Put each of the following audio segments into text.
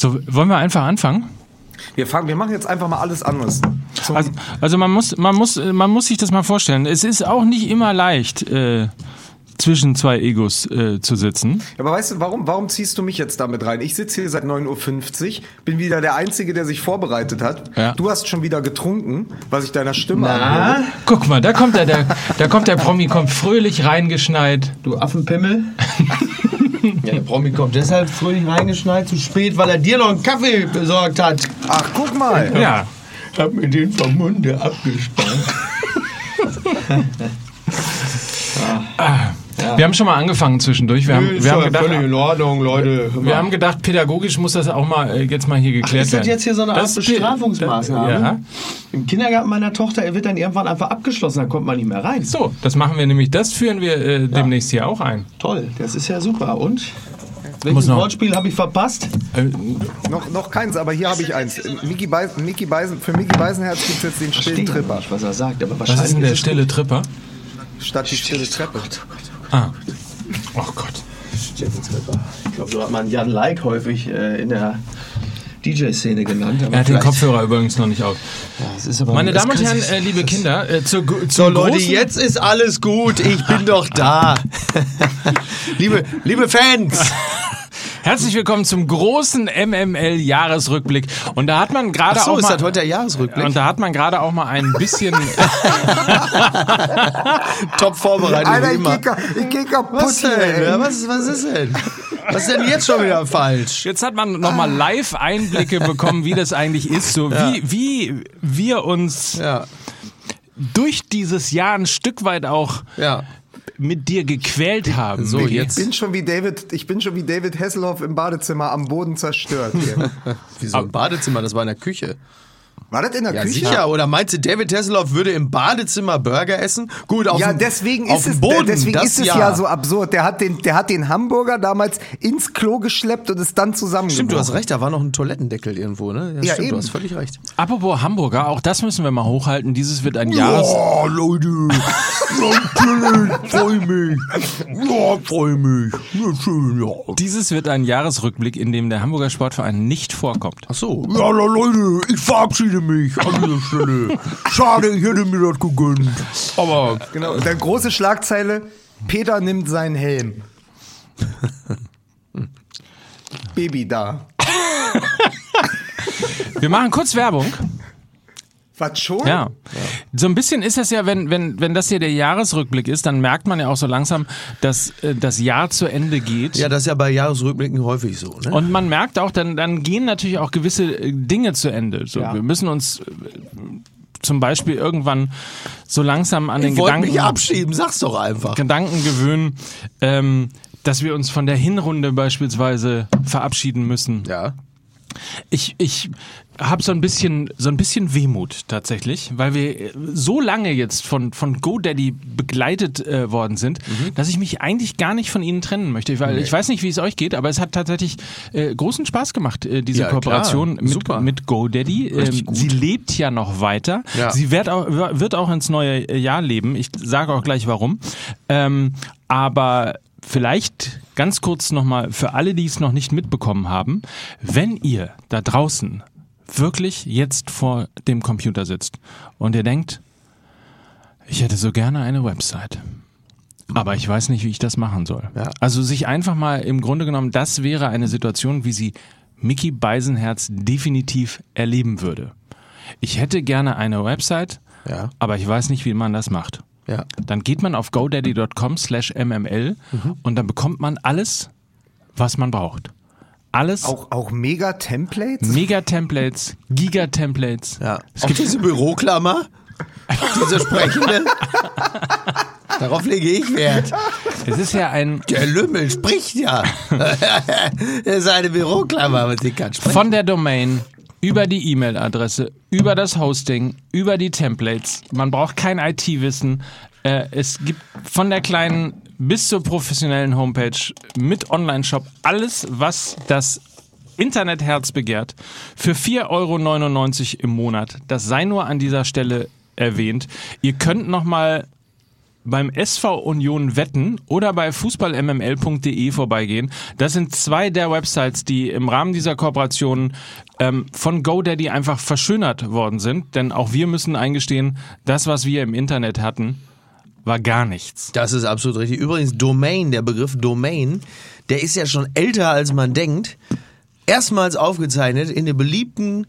So, wollen wir einfach anfangen? Wir, fangen, wir machen jetzt einfach mal alles anders. Also, also man muss, man muss, man muss sich das mal vorstellen. Es ist auch nicht immer leicht, äh, zwischen zwei Egos äh, zu sitzen. aber weißt du, warum, warum ziehst du mich jetzt damit rein? Ich sitze hier seit 9.50 Uhr, bin wieder der Einzige, der sich vorbereitet hat. Ja. Du hast schon wieder getrunken, was ich deiner Stimme anhöre. Guck mal, da kommt der, der, da kommt der Promi, kommt fröhlich reingeschneit. Du Affenpimmel. ja, der Promi kommt deshalb fröhlich reingeschneit, zu spät, weil er dir noch einen Kaffee besorgt hat. Ach, guck mal. Ja. Hab mir den vom Munde abgespannt. Wir haben schon mal angefangen zwischendurch. Wir haben, Ist wir haben ja gedacht, völlig in Ordnung, Leute. Wir haben gedacht, pädagogisch muss das auch mal äh, jetzt mal hier geklärt ist das werden. jetzt hier so eine Art Das- Bestrafungsmaßnahme? Ja. Im Kindergarten meiner Tochter wird dann irgendwann einfach abgeschlossen, dann kommt man nicht mehr rein. So, das machen wir nämlich, das führen wir äh, demnächst hier auch ein. Toll, das ist ja super. Und? Muss Welches Wortspiel habe ich verpasst? Äh, Noch, noch keins, aber hier habe ich eins. Mickey Beisen, Mickey Beisen, für Mickey Beisenherz gibt es jetzt den stillen Tripper. nicht, was er sagt, aber was ist denn der stille Tripper? Statt die stille Treppe. Ah. Oh Gott. Stille Tripper. Ich glaube, so hat man Jan Like häufig äh, in der DJ-Szene genannt. Er hat den Kopfhörer übrigens noch nicht auf. Ja, Meine Damen und Herren, äh, liebe Kinder, äh, zur, gu- So Leute, jetzt ist alles gut. Ich bin doch da. liebe, liebe Fans. Herzlich willkommen zum großen MML-Jahresrückblick. Und da hat man gerade so, auch ist mal... das heute der Jahresrückblick? und da hat man gerade auch mal ein bisschen... Top vorbereitet Alter, ich geh, ich geh kaputt Was denn? ey. Ja, was, was ist denn? Was ist denn jetzt schon wieder falsch? Jetzt hat man nochmal live Einblicke bekommen, wie das eigentlich ist. So wie, wie wir uns Ja, durch dieses Jahr ein Stück weit auch ja. Mit dir gequält haben. So, Micky. jetzt- Ich bin schon wie David, ich bin schon wie David Hasselhoff im Badezimmer am Boden zerstört. Hier. Wieso im Badezimmer? Das war in der Küche. War das in der Ja, Küche? sicher. Oder meinst du, David Hasselhoff würde im Badezimmer Burger essen? Gut, auf Ja, dem, deswegen auf ist es, Boden, deswegen das ist es ja. so absurd. Der hat, den, der hat den Hamburger damals ins Klo geschleppt und ist dann zusammengebrochen. Stimmt, du hast recht, da war noch ein Toilettendeckel irgendwo, ne? Ja, stimmt, eben. du hast völlig recht. Apropos Hamburger, auch das müssen wir mal hochhalten. Dieses wird ein Jahres... Oh, Leute. Natürlich, freu mich. Ja, freu mich. Ja, schön, ja. Dieses wird ein Jahresrückblick, in dem der Hamburger Sportverein nicht vorkommt. Ach so. Ja, Leute, ich verabschiede mich an dieser Stelle. Schade, ich hätte mir das gegönnt. Aber Genau, und dann große Schlagzeile, Peter nimmt seinen Helm. Baby da. Wir machen kurz Werbung. Was schon? Ja. So ein bisschen ist das ja, wenn, wenn, wenn das hier der Jahresrückblick ist, dann merkt man ja auch so langsam, dass äh, das Jahr zu Ende geht. ja, das ist ja bei Jahresrückblicken häufig so, ne? Und man merkt auch, dann, dann gehen natürlich auch gewisse äh, Dinge zu Ende. So, Ja. Wir müssen uns äh, zum Beispiel irgendwann so langsam an den ich wollte Gedanken, mich abschieben, sag's doch einfach. Gedanken gewöhnen, ähm, dass wir uns von der Hinrunde beispielsweise verabschieden müssen. Ja. Ich, ich habe so ein bisschen so ein bisschen Wehmut tatsächlich, weil wir äh, so lange jetzt von von GoDaddy begleitet äh, worden sind, dass ich mich eigentlich gar nicht von ihnen trennen möchte, weil ich weiß nicht, wie es euch geht, aber es hat tatsächlich äh, großen Spaß gemacht äh, diese Ja, klar. Kooperation mit Super. mit GoDaddy. Richtig Ähm, sie lebt ja noch weiter. Ja. Sie wird auch wird auch ins neue Jahr leben. Ich sage auch gleich warum. Ähm, aber Vielleicht ganz kurz nochmal für alle, die es noch nicht mitbekommen haben, wenn ihr da draußen wirklich jetzt vor dem Computer sitzt und ihr denkt, ich hätte so gerne eine Website. Aber ich weiß nicht, wie ich das machen soll. Ja. Also sich einfach mal im Grunde genommen, das wäre eine Situation, wie sie Mickey Beisenherz definitiv erleben würde. Ich hätte gerne eine Website, Ja. aber ich weiß nicht, wie man das macht. Ja. Dann geht man auf godaddy.com slash mml und dann bekommt man alles, was man braucht. Alles, Auch, auch mega Templates? Mega-Templates, Giga-Templates. Ja. Es Auch gibt- diese Büroklammer, diese sprechende. Darauf lege ich Wert. Es ist ja ein Der Lümmel spricht ja. das ist eine Büroklammer, mit die kann sprechen. von der Domain über die E-Mail-Adresse, über das Hosting, über die Templates. Man braucht kein IT-Wissen. Äh, es gibt von der kleinen bis zur professionellen Homepage mit Online-Shop alles, was das Internetherz begehrt. Für 4,99 Euro im Monat. Das sei nur an dieser Stelle erwähnt. Ihr könnt nochmal beim SV Union Wetten oder bei fußballmml.de vorbeigehen. Das sind zwei der Websites, die im Rahmen dieser Kooperation ähm, von GoDaddy einfach verschönert worden sind. Denn auch wir müssen eingestehen, das, was wir im Internet hatten, war gar nichts. Das ist absolut richtig. Übrigens, Domain, der Begriff Domain, der ist ja schon älter, als man denkt. Erstmals aufgezeichnet in dem beliebten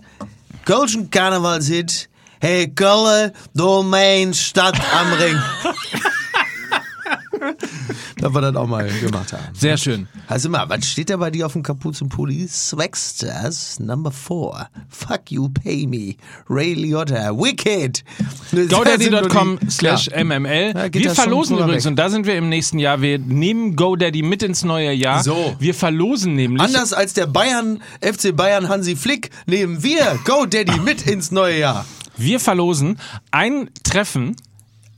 Kölschen Karnevalshit Hey Kölle, Domain, Stadt am Ring. da wir das auch mal gemacht haben. Sehr schön. Also mal, was steht da bei dir auf dem Kapuzenpulli? Swagsters Number 4. Fuck you, pay me. Ray Liotta. Wicked. GoDaddy.com slash MML. Wir verlosen übrigens, und da sind wir im nächsten Jahr, wir nehmen GoDaddy mit ins neue Jahr. So. Wir verlosen nämlich. Anders als der Bayern, FC Bayern Hansi Flick, nehmen wir GoDaddy mit ins neue Jahr. Wir verlosen ein Treffen.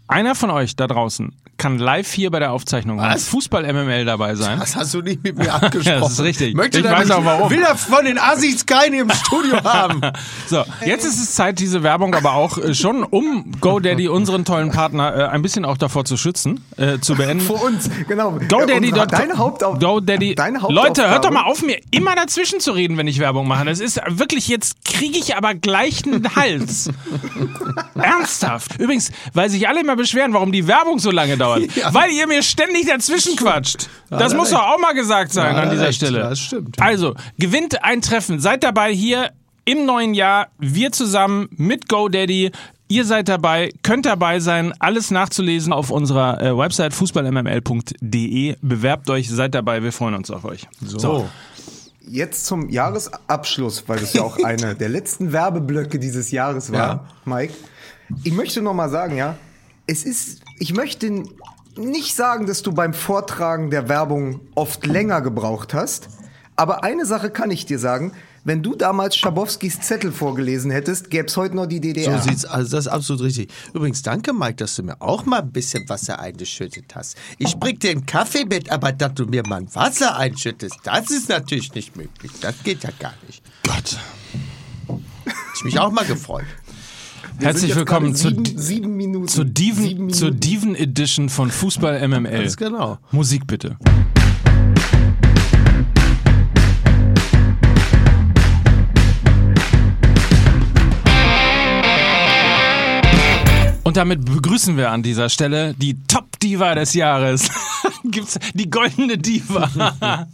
Einer von euch da draußen kann live hier bei der Aufzeichnung von Was? Fußball MML dabei sein. Das hast du nicht mit mir abgesprochen. Das ist richtig. Möchte Ich weiß auch warum. Will er von den Assis keine im Studio haben. So, jetzt ist es Zeit, diese Werbung aber auch äh, schon, um GoDaddy, unseren tollen Partner, äh, ein bisschen auch davor zu schützen, äh, zu beenden. Vor uns, genau. GoDaddy.com. Deine Hauptauf GoDaddy. Deine Leute, hört doch mal auf, mir immer dazwischen zu reden, wenn ich Werbung mache. Das ist wirklich, jetzt kriege ich aber gleich einen Hals. Ernsthaft. Übrigens, weil sich alle immer beschweren, warum die Werbung so lange dauert. Ja. Weil ihr mir ständig dazwischen quatscht. Das er muss doch auch mal gesagt sein Ja, an er dieser recht. Stelle. Ja, das stimmt. Also, gewinnt ein Treffen. Seid dabei hier im neuen Jahr. Wir zusammen mit GoDaddy. Ihr seid dabei, könnt dabei sein, alles nachzulesen auf unserer äh, Website fußballmml.de. Bewerbt euch, seid dabei, wir freuen uns auf euch. So. Jetzt zum Jahresabschluss, weil das ja auch eine der letzten Werbeblöcke dieses Jahres war, Ja. Mike. Ich möchte noch mal sagen, ja, es ist, ich möchte nicht sagen, dass du beim Vortragen der Werbung oft länger gebraucht hast, aber eine Sache kann ich dir sagen, wenn du damals Schabowskis Zettel vorgelesen hättest, gäbe es heute noch die DDR. So sieht's also das ist absolut richtig. Übrigens, danke Mike, dass du mir auch mal ein bisschen Wasser eingeschüttet hast. Ich bring dir ein Kaffee mit, aber dass du mir mal ein Wasser einschüttest, das ist natürlich nicht möglich. Das geht ja gar nicht. Gott. Ich mich auch mal gefreut. Wir Herzlich willkommen gerade zu, sieben, sieben Minuten. zu, Diven, sieben zur Minuten. Diven Edition von Fußball MML. Ganz genau. Musik bitte. Und damit begrüßen wir an dieser Stelle die Top-Diva des Jahres. Gibt's die goldene Diva.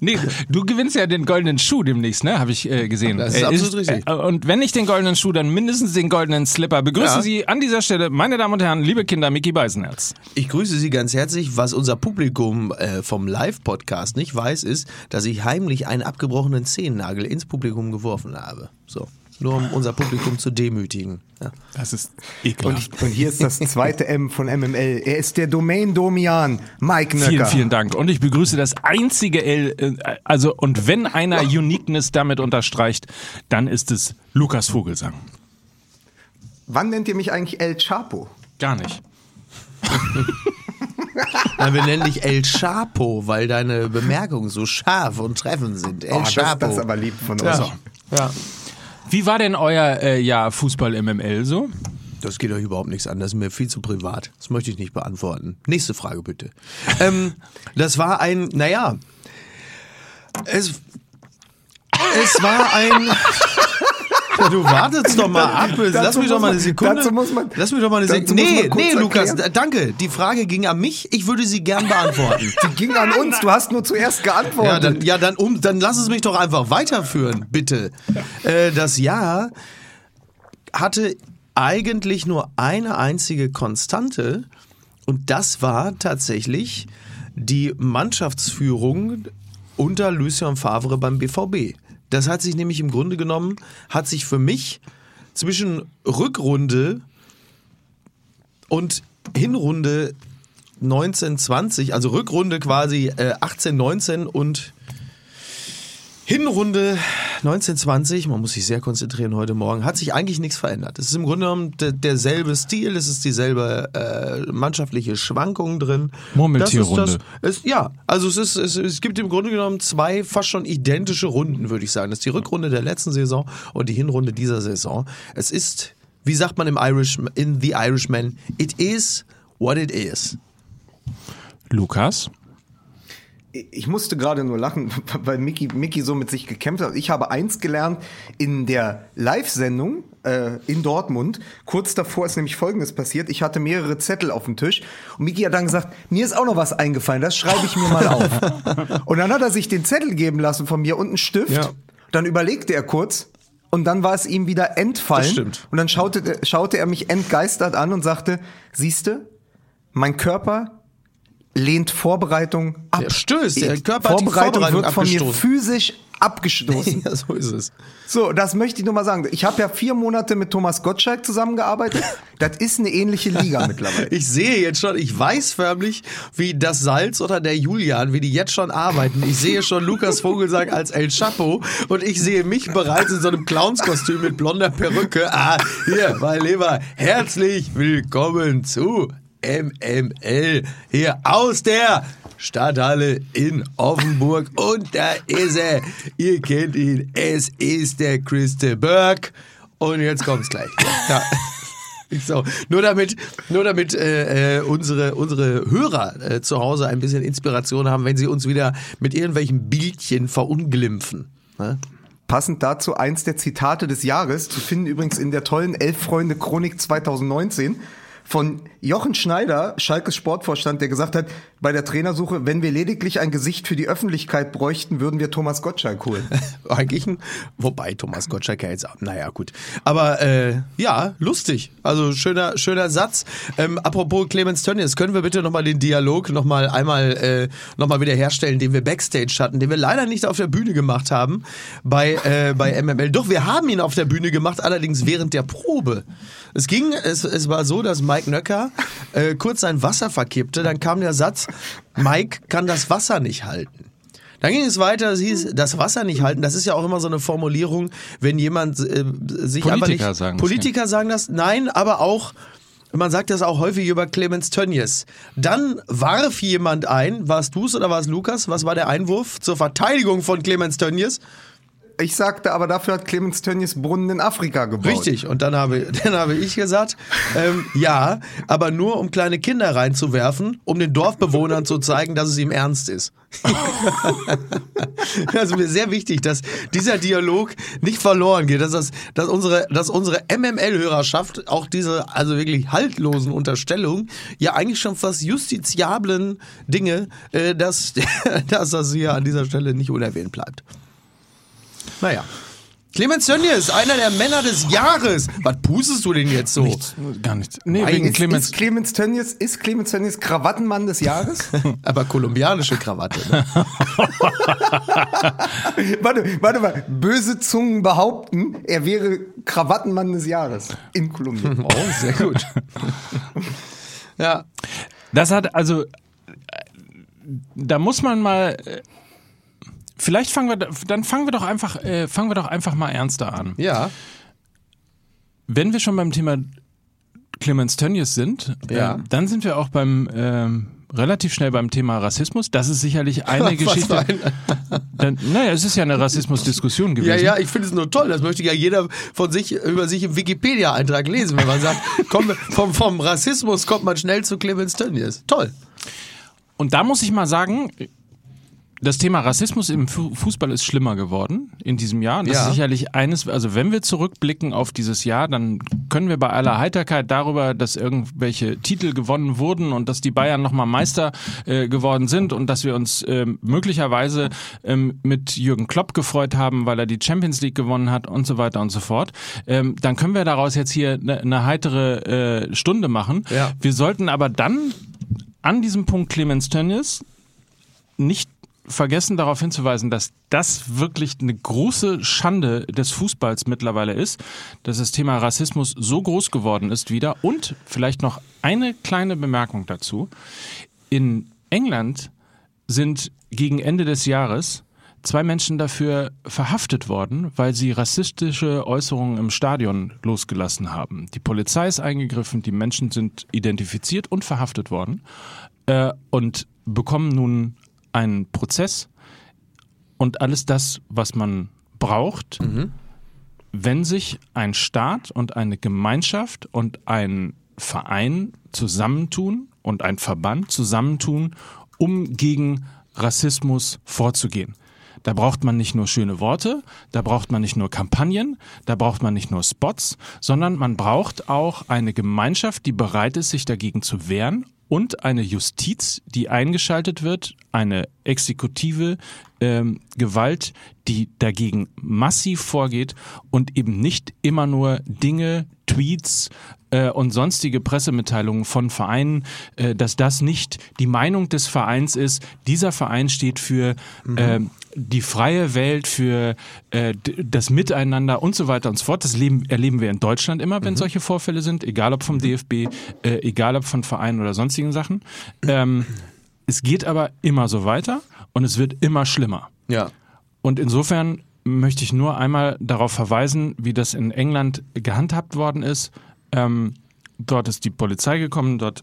nee, du gewinnst ja den goldenen Schuh demnächst, ne? Habe ich äh, gesehen. Das ist Er absolut richtig. Äh, und wenn nicht den goldenen Schuh, dann mindestens den goldenen Slipper. Begrüßen Ja. Sie an dieser Stelle, meine Damen und Herren, liebe Kinder, Mickey Beisenherz. Ich grüße Sie ganz herzlich. Was unser Publikum äh, vom Live-Podcast nicht weiß, ist, dass ich heimlich einen abgebrochenen Zehennagel ins Publikum geworfen habe. So. Nur um unser Publikum zu demütigen. Ja. Das ist Und, ekelhaft. und hier ist das zweite M von MML. Er ist der Domain Domian, Mike Nöcker. Vielen, vielen Dank. Und ich begrüße das einzige L, äh, also, und wenn einer Uniqueness damit unterstreicht, dann ist es Lukas Vogelsang. Wann nennt ihr mich eigentlich El Chapo? Gar nicht. Na, wir nennen dich El Chapo, weil deine Bemerkungen so scharf und treffend sind. El Oh, das, Chapo. das ist aber lieb von ja. euch. ja. Wie war denn euer äh, Jahr Fußball MML so? Das geht euch überhaupt nichts an. Das ist mir viel zu privat. Das möchte ich nicht beantworten. Nächste Frage bitte. ähm, das war ein, naja, es, es war ein. Ja, du wartest doch mal ab. Lass mich doch mal eine Sekunde. dazu muss man- Lass mich doch mal eine Sekunde. Nee, nee, Lukas, erklären. danke. Die Frage ging an mich. Ich würde sie gern beantworten. Die ging an uns, du hast nur zuerst Ja, geantwortet. dann, ja dann, um, dann lass es mich doch einfach weiterführen, bitte. Äh, das Jahr hatte eigentlich nur eine einzige Konstante und das war tatsächlich die Mannschaftsführung unter Lucien Favre beim BVB. Das hat sich nämlich im Grunde genommen, hat sich für mich zwischen Rückrunde und Hinrunde 1920, also Rückrunde quasi äh, 18, 19 und Hinrunde 1920, man muss sich sehr konzentrieren heute Morgen, hat sich eigentlich nichts verändert. Es ist im Grunde genommen der, derselbe Stil, es ist dieselbe äh, mannschaftliche Schwankung drin. Murmeltierrunde. Ja, also es, ist, es, es gibt im Grunde genommen zwei fast schon identische Runden, würde ich sagen. Das ist die Rückrunde der letzten Saison und die Hinrunde dieser Saison. Es ist, wie sagt man im Irish, in The Irishman, it is what it is. Lukas? Ich musste gerade nur lachen, weil Mickey, Mickey so mit sich gekämpft hat. Ich habe eins gelernt in der Live-Sendung äh, in Dortmund. Kurz davor ist nämlich Folgendes passiert. Ich hatte mehrere Zettel auf dem Tisch und Mickey hat dann gesagt, mir ist auch noch was eingefallen, das schreibe ich mir mal auf. und dann hat er sich den Zettel geben lassen von mir und einen Stift. Ja. Dann überlegte er kurz und dann war es ihm wieder entfallen. Das stimmt. Und dann schaute, schaute er mich entgeistert an und sagte, siehste, mein Körper lehnt Vorbereitung ab. Der stößt, der Körper Vorbereitung, Vorbereitung wird von mir physisch abgestoßen. Ja, so ist es. so, das möchte ich nur mal sagen. Ich habe ja vier Monate mit Thomas Gottschalk zusammengearbeitet. Das ist eine ähnliche Liga mittlerweile. Ich sehe jetzt schon, ich weiß förmlich, wie das Salz oder der Julian, wie die jetzt schon arbeiten. Ich sehe schon Lukas Vogelsang als El Chapo und ich sehe mich bereits in so einem Clownskostüm mit blonder Perücke. Ah, hier, mein Lieber, herzlich willkommen zu MML hier aus der Stadthalle in Offenburg und da ist er. Ihr kennt ihn. Es ist der Christe Berg und jetzt kommt's gleich. Ja. So, nur damit, nur damit äh, äh, unsere, unsere Hörer äh, zu Hause ein bisschen Inspiration haben, wenn sie uns wieder mit irgendwelchen Bildchen verunglimpfen. Ne? Passend dazu eins der Zitate des Jahres, zu finden übrigens in der tollen Elf Freunde Chronik 2019 von Jochen Schneider, Schalkes Sportvorstand, der gesagt hat, bei der Trainersuche, wenn wir lediglich ein Gesicht für die Öffentlichkeit bräuchten, würden wir Thomas Gottschalk holen. Eigentlich ein, wobei Thomas Gottschalk ja jetzt, naja, gut. Aber äh, ja, lustig. Also schöner, schöner Satz. Ähm, apropos Clemens Tönnies, können wir bitte nochmal den Dialog nochmal einmal äh, noch mal wieder herstellen, den wir Backstage hatten, den wir leider nicht auf der Bühne gemacht haben bei, äh, bei MML. Doch, wir haben ihn auf der Bühne gemacht, allerdings während der Probe. Es ging, es, es war so, dass Mike Nöcker äh, kurz sein Wasser verkippte, dann kam der Satz, Mike kann das Wasser nicht halten. Dann ging es weiter, es hieß, das Wasser nicht halten. Das ist ja auch immer so eine Formulierung, wenn jemand äh, sich Politiker einfach nicht... sagen das, Politiker sagen das, nein, aber auch... Man sagt das auch häufig über Clemens Tönnies. Dann warf jemand ein, warst du's oder war es Lukas? Was war der Einwurf zur Verteidigung von Clemens Tönnies? Ich sagte aber, dafür hat Clemens Tönnies Brunnen in Afrika gebaut. Richtig, und dann habe, dann habe ich gesagt, ähm, ja, aber nur um kleine Kinder reinzuwerfen, um den Dorfbewohnern zu zeigen, dass es ihm ernst ist. das ist mir sehr wichtig, dass dieser Dialog nicht verloren geht, dass, das, dass unsere, dass unsere MML-Hörerschaft auch diese also wirklich haltlosen Unterstellungen, ja eigentlich schon fast justiziablen Dinge, äh, dass, dass das hier an dieser Stelle nicht unerwähnt bleibt. Naja. Clemens Tönnies, einer der Männer des Jahres. Was pustest du denn jetzt so? Nichts, gar nichts. Nee, Nein, wegen ist, Clemens. ist Clemens Tönnies, ist Clemens Tönnies Krawattenmann des Jahres? Aber kolumbianische Krawatte. Ne? warte, warte mal. Böse Zungen behaupten, er wäre Krawattenmann des Jahres in Kolumbien. Oh, sehr gut. ja. Das hat also, äh, da muss man mal. Äh, Vielleicht fangen wir, dann fangen wir doch einfach, äh, fangen wir doch einfach mal ernster an. Ja. Wenn wir schon beim Thema Clemens Tönnies sind, Ja. äh, dann sind wir auch beim ähm, relativ schnell beim Thema Rassismus. Das ist sicherlich eine Geschichte. ein- Dann, naja, es ist ja eine Rassismusdiskussion gewesen. Ja, ja, ich finde es nur toll. Das möchte ja jeder von sich über sich im Wikipedia-Eintrag lesen, wenn man sagt, komm, vom, vom Rassismus kommt man schnell zu Clemens Tönnies. Toll. Und da muss ich mal sagen, das Thema Rassismus im Fu- Fußball ist schlimmer geworden in diesem Jahr. Und das Ja. ist sicherlich eines, also wenn wir zurückblicken auf dieses Jahr, dann können wir bei aller Heiterkeit darüber, dass irgendwelche Titel gewonnen wurden und dass die Bayern nochmal Meister äh, geworden sind und dass wir uns ähm, möglicherweise ähm, mit Jürgen Klopp gefreut haben, weil er die Champions League gewonnen hat und so weiter und so fort. Ähm, dann können wir daraus jetzt hier eine, eine heitere äh, Stunde machen. Ja. Wir sollten aber dann an diesem Punkt Clemens Tönnies nicht vergessen darauf hinzuweisen, dass das wirklich eine große Schande des Fußballs mittlerweile ist, dass das Thema Rassismus so groß geworden ist wieder. Und vielleicht noch eine kleine Bemerkung dazu. In England sind gegen Ende des Jahres zwei Menschen dafür verhaftet worden, weil sie rassistische Äußerungen im Stadion losgelassen haben. Die Polizei ist eingegriffen, die Menschen sind identifiziert und verhaftet worden äh, und bekommen nun einen Prozess und alles das, was man braucht, wenn sich ein Staat und eine Gemeinschaft und ein Verein zusammentun und ein Verband zusammentun, um gegen Rassismus vorzugehen. Da braucht man nicht nur schöne Worte, da braucht man nicht nur Kampagnen, da braucht man nicht nur Spots, sondern man braucht auch eine Gemeinschaft, die bereit ist, sich dagegen zu wehren und eine Justiz, die eingeschaltet wird, eine exekutive ähm, Gewalt, die dagegen massiv vorgeht und eben nicht immer nur Dinge, Tweets äh, und sonstige Pressemitteilungen von Vereinen, äh, dass das nicht die Meinung des Vereins ist. Dieser Verein steht für mhm. äh, die freie Welt, für äh, das Miteinander und so weiter und so fort. Das leben, erleben wir in Deutschland immer, wenn mhm. solche Vorfälle sind, egal ob vom DFB, äh, egal ob von Vereinen oder sonstigen Sachen. Ähm, es geht aber immer so weiter und es wird immer schlimmer. Ja. Und insofern möchte ich nur einmal darauf verweisen, wie das in England gehandhabt worden ist. Ähm, dort ist die Polizei gekommen, dort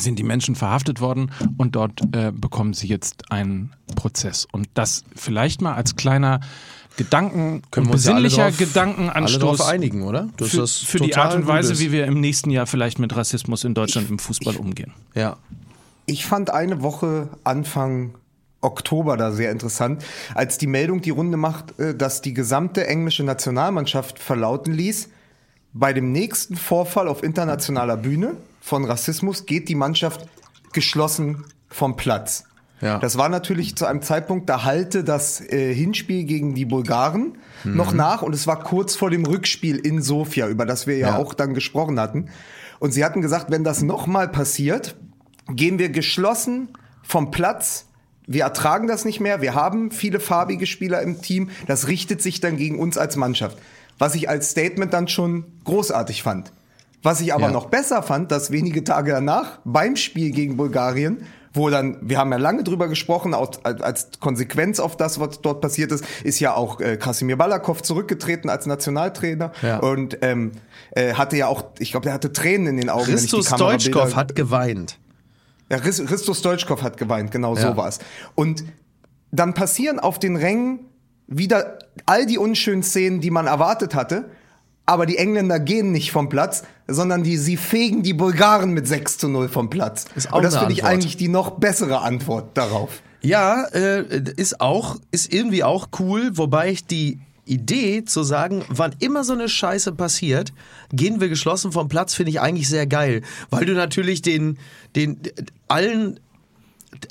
sind die Menschen verhaftet worden und dort äh, bekommen sie jetzt einen Prozess. Und das vielleicht mal als kleiner Gedanken, Können wir besinnlicher alle drauf, Gedankenanstoß alle einigen, oder? Das für, für die Art und Weise, wie wir im nächsten Jahr vielleicht mit Rassismus in Deutschland im Fußball umgehen. Ja. Ich fand eine Woche Anfang Oktober da sehr interessant, als die Meldung die Runde macht, äh, dass die gesamte englische Nationalmannschaft verlauten ließ, bei dem nächsten Vorfall auf internationaler Bühne von Rassismus geht die Mannschaft geschlossen vom Platz. Ja. Das war natürlich zu einem Zeitpunkt, da halte das äh, Hinspiel gegen die Bulgaren mhm. noch nach und es war kurz vor dem Rückspiel in Sofia, über das wir ja, ja. auch dann gesprochen hatten. Und sie hatten gesagt, wenn das nochmal passiert, gehen wir geschlossen vom Platz. Wir ertragen das nicht mehr. Wir haben viele farbige Spieler im Team. Das richtet sich dann gegen uns als Mannschaft. Was ich als Statement dann schon großartig fand. Was ich aber ja. noch besser fand, dass wenige Tage danach beim Spiel gegen Bulgarien wo dann, wir haben ja lange drüber gesprochen, als, als Konsequenz auf das, was dort passiert ist, ist ja auch äh, Krasimir Balakov zurückgetreten als Nationaltrainer ja. und ähm, äh, hatte ja auch, ich glaube, er hatte Tränen in den Augen. Christus Stoichkov hat geweint. Ja, Christus Stoichkov hat geweint, genau ja. so war es. Und dann passieren auf den Rängen wieder all die unschönen Szenen, die man erwartet hatte aber die Engländer gehen nicht vom Platz, sondern die, sie fegen die Bulgaren mit 6 zu 0 vom Platz. Ist auch Und das finde ich eigentlich die noch bessere Antwort darauf. Ja, äh, ist auch, ist irgendwie auch cool, wobei ich die Idee zu sagen, wann immer so eine Scheiße passiert, gehen wir geschlossen vom Platz, finde ich eigentlich sehr geil. Weil du natürlich den, den, allen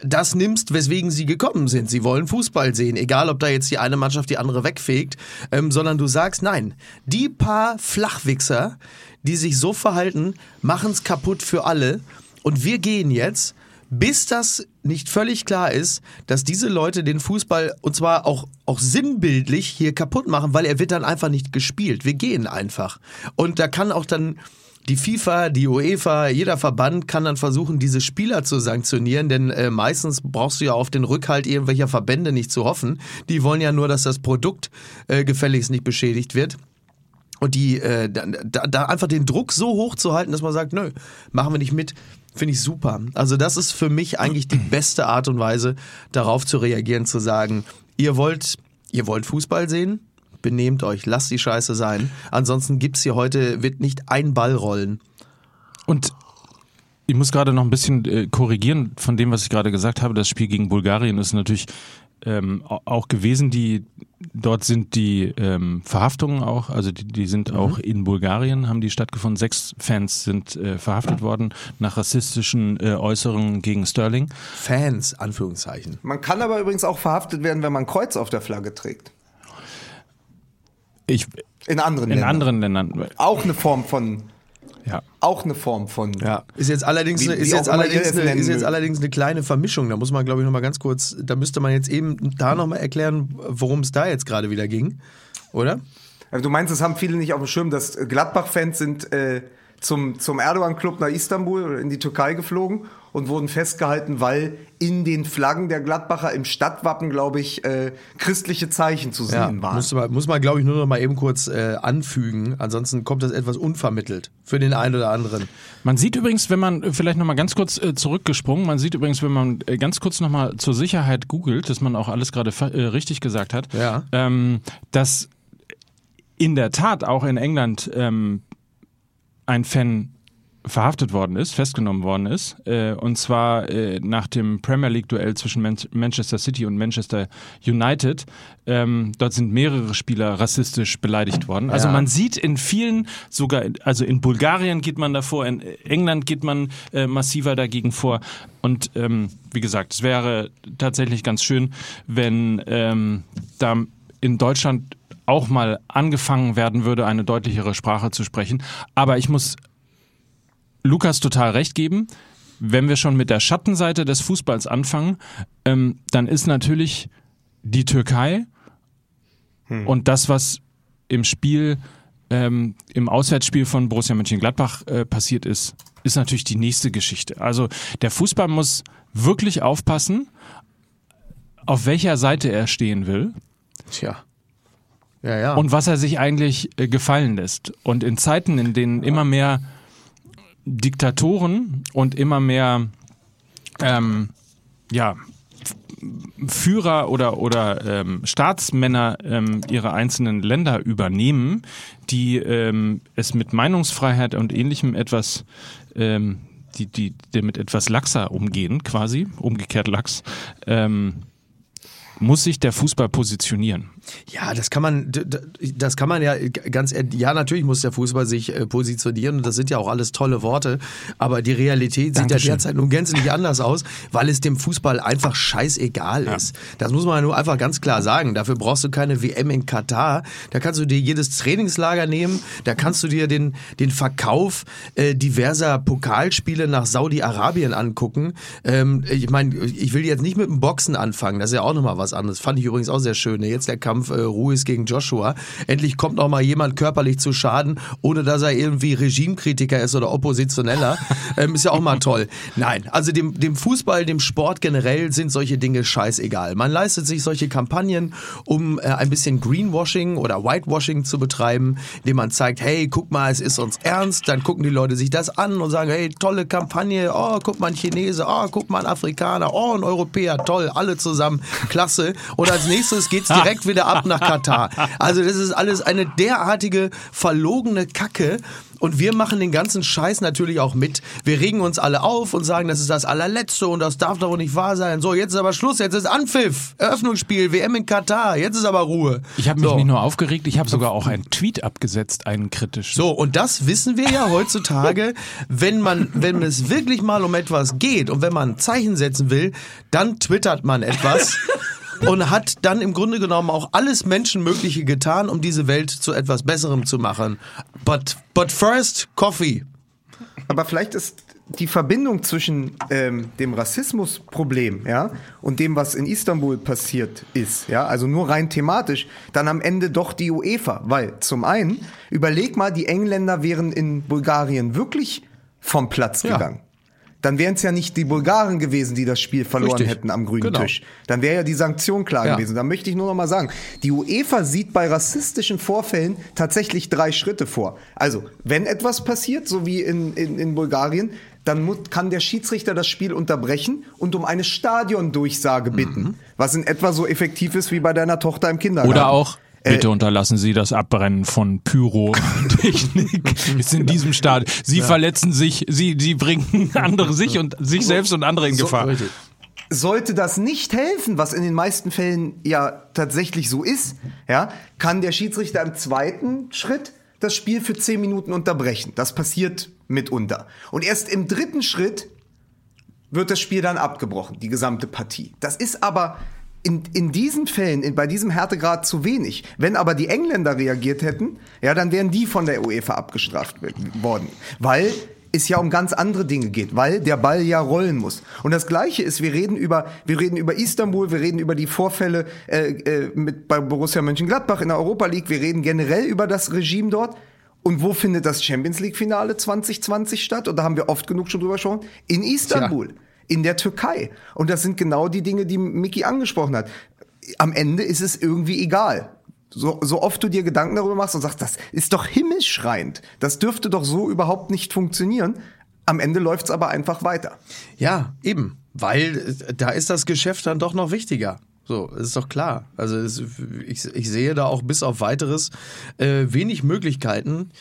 das nimmst, weswegen sie gekommen sind. Sie wollen Fußball sehen, egal ob da jetzt die eine Mannschaft die andere wegfegt, ähm, sondern du sagst, nein, die paar Flachwichser, die sich so verhalten, machen es kaputt für alle. Und wir gehen jetzt, bis das nicht völlig klar ist, dass diese Leute den Fußball und zwar auch, auch sinnbildlich hier kaputt machen, weil er wird dann einfach nicht gespielt. Wir gehen einfach. Und da kann auch dann die FIFA, die UEFA, jeder Verband kann dann versuchen, diese Spieler zu sanktionieren, denn äh, meistens brauchst du ja auf den Rückhalt irgendwelcher Verbände nicht zu hoffen. Die wollen ja nur, dass das Produkt äh, gefälligst nicht beschädigt wird. Und die, äh, da, da einfach den Druck so hoch zu halten, dass man sagt, nö, machen wir nicht mit, finde ich super. Also das ist für mich eigentlich die beste Art und Weise, darauf zu reagieren, zu sagen, ihr wollt, ihr wollt Fußball sehen, benehmt euch, lasst die Scheiße sein. Ansonsten gibt's hier heute, wird nicht ein Ball rollen. Und ich muss gerade noch ein bisschen äh, korrigieren von dem, was ich gerade gesagt habe. Das Spiel gegen Bulgarien ist natürlich ähm, auch gewesen. Die dort sind die ähm, Verhaftungen auch, also die, die sind mhm. auch in Bulgarien haben die stattgefunden. Sechs Fans sind äh, verhaftet worden nach rassistischen äh, Äußerungen gegen Sterling. Fans, Anführungszeichen. Man kann aber übrigens auch verhaftet werden, wenn man Kreuz auf der Flagge trägt. Ich, in anderen in Ländern. anderen Ländern. Auch eine Form von. Ja. Auch eine Form von. Ja. Ist jetzt allerdings, wie, ist, jetzt allerdings eine, ist jetzt allerdings eine kleine Vermischung. Da muss man, glaube ich, nochmal ganz kurz, da müsste man jetzt eben da nochmal erklären, worum es da jetzt gerade wieder ging. Oder? Also du meinst, es haben viele nicht auf dem Schirm, dass Gladbach-Fans sind äh, zum, zum Erdogan-Club nach Istanbul oder in die Türkei geflogen und wurden festgehalten, weil in den Flaggen der Gladbacher im Stadtwappen, glaube ich, äh, christliche Zeichen zu sehen ja, waren. Muss man, muss man glaube ich, nur noch mal eben kurz äh, anfügen. Ansonsten kommt das etwas unvermittelt für den einen oder anderen. Man sieht übrigens, wenn man vielleicht noch mal ganz kurz äh, zurückgesprungen, man sieht übrigens, wenn man äh, ganz kurz noch mal zur Sicherheit googelt, dass man auch alles gerade äh, richtig gesagt hat, ja. ähm, dass in der Tat auch in England ähm, ein Fan verhaftet worden ist, festgenommen worden ist. Äh, und zwar äh, nach dem Premier League-Duell zwischen Man Manchester City und Manchester United. Ähm, dort sind mehrere Spieler rassistisch beleidigt worden. Also Ja. man sieht in vielen, sogar, in, also in Bulgarien geht man davor, in England geht man äh, massiver dagegen vor. Und ähm, wie gesagt, es wäre tatsächlich ganz schön, wenn ähm, da in Deutschland auch mal angefangen werden würde, eine deutlichere Sprache zu sprechen. Aber ich muss Lukas total recht geben. Wenn wir schon mit der Schattenseite des Fußballs anfangen, ähm, dann ist natürlich die Türkei und das, was im Spiel, ähm, im Auswärtsspiel von Borussia Mönchengladbach äh, passiert ist, ist natürlich die nächste Geschichte. Also der Fußball muss wirklich aufpassen, auf welcher Seite er stehen will Tja. Ja, ja. und was er sich eigentlich äh, gefallen lässt. Und in Zeiten, in denen immer mehr Diktatoren und immer mehr ähm, ja, Führer oder, oder ähm, Staatsmänner ähm, ihre einzelnen Länder übernehmen, die ähm, es mit Meinungsfreiheit und ähnlichem etwas, ähm, die, die, die mit etwas laxer umgehen, quasi, umgekehrt lax, ähm, muss sich der Fußball positionieren. Ja, das kann man, das kann man ja ganz, ehr- ja, natürlich muss der Fußball sich äh, positionieren und das sind ja auch alles tolle Worte, aber die Realität sieht Dankeschön. ja derzeit nun gänzlich anders aus, weil es dem Fußball einfach scheißegal ist. Das muss man ja nur einfach ganz klar sagen. Dafür brauchst du keine WM in Katar. Da kannst du dir jedes Trainingslager nehmen, da kannst du dir den, den Verkauf äh, diverser Pokalspiele nach Saudi-Arabien angucken. Ähm, ich meine, ich will jetzt nicht mit dem Boxen anfangen, das ist ja auch nochmal was anderes. Fand ich übrigens auch sehr schön. ne? Jetzt der Kampf äh, Ruiz gegen Joshua. Endlich kommt noch mal jemand körperlich zu Schaden, ohne dass er irgendwie Regimekritiker ist oder Oppositioneller. ähm, ist ja auch mal toll. Nein, also dem, dem Fußball, dem Sport generell sind solche Dinge scheißegal. Man leistet sich solche Kampagnen, um äh, ein bisschen Greenwashing oder Whitewashing zu betreiben, indem man zeigt, hey, guck mal, es ist uns ernst. Dann gucken die Leute sich das an und sagen, hey, tolle Kampagne. Oh, guck mal, ein Chinese. Oh, guck mal, ein Afrikaner. Oh, ein Europäer. Toll, alle zusammen. Klasse. Und als nächstes geht's direkt wieder ab nach Katar. Also das ist alles eine derartige verlogene Kacke. Und wir machen den ganzen Scheiß natürlich auch mit. Wir regen uns alle auf und sagen, das ist das allerletzte und das darf doch nicht wahr sein. So, jetzt ist aber Schluss, jetzt ist Anpfiff, Eröffnungsspiel, WM in Katar, jetzt ist aber Ruhe. Ich habe mich so. nicht nur aufgeregt, ich habe sogar auch einen Tweet abgesetzt, einen kritischen. So, und das wissen wir ja heutzutage, wenn man, wenn es wirklich mal um etwas geht und wenn man ein Zeichen setzen will, dann twittert man etwas. Und hat dann im Grunde genommen auch alles Menschenmögliche getan, um diese Welt zu etwas Besserem zu machen. But, but first, Coffee. Aber vielleicht ist die Verbindung zwischen ähm, dem Rassismusproblem ja, und dem, was in Istanbul passiert ist, ja, also nur rein thematisch, dann am Ende doch die UEFA. Weil zum einen, überleg mal, die Engländer wären in Bulgarien wirklich vom Platz Ja. gegangen. Dann wären es ja nicht die Bulgaren gewesen, die das Spiel verloren Richtig. hätten am grünen Genau. Tisch. Dann wäre ja die Sanktion klar Ja. gewesen. Da möchte ich nur noch mal sagen, die UEFA sieht bei rassistischen Vorfällen tatsächlich drei Schritte vor. Also, wenn etwas passiert, so wie in, in, in Bulgarien, dann kann der Schiedsrichter das Spiel unterbrechen und um eine Stadiondurchsage bitten, was in etwa so effektiv ist wie bei deiner Tochter im Kindergarten. Oder auch, bitte unterlassen Sie das Abbrennen von Pyrotechnik. ist in diesem Stadion. Sie verletzen sich, Sie, Sie bringen andere sich und sich selbst und andere in Gefahr. Richtig. Sollte das nicht helfen, was in den meisten Fällen ja tatsächlich so ist, ja, kann der Schiedsrichter im zweiten Schritt das Spiel für zehn Minuten unterbrechen. Das passiert mitunter. Und erst im dritten Schritt wird das Spiel dann abgebrochen, die gesamte Partie. Das ist aber in, in diesen Fällen, in, bei diesem Härtegrad zu wenig. Wenn aber die Engländer reagiert hätten, ja, dann wären die von der UEFA abgestraft worden. Weil es ja um ganz andere Dinge geht, weil der Ball ja rollen muss. Und das Gleiche ist, wir reden über, wir reden über Istanbul, wir reden über die Vorfälle äh, äh, mit bei Borussia Mönchengladbach in der Europa League, wir reden generell über das Regime dort. Und wo findet das Champions League Finale 2020 statt? Und da haben wir oft genug schon drüber gesprochen. In Istanbul in der Türkei. Und das sind genau die Dinge, die Mickey angesprochen hat. Am Ende ist es irgendwie egal. So, so oft du dir Gedanken darüber machst und sagst, das ist doch himmelschreiend. Das dürfte doch so überhaupt nicht funktionieren. Am Ende läuft's aber einfach weiter. Ja, eben. Weil äh, da ist das Geschäft dann doch noch wichtiger. So, ist doch klar. Also es, ich, ich sehe da auch bis auf weiteres äh, wenig Möglichkeiten,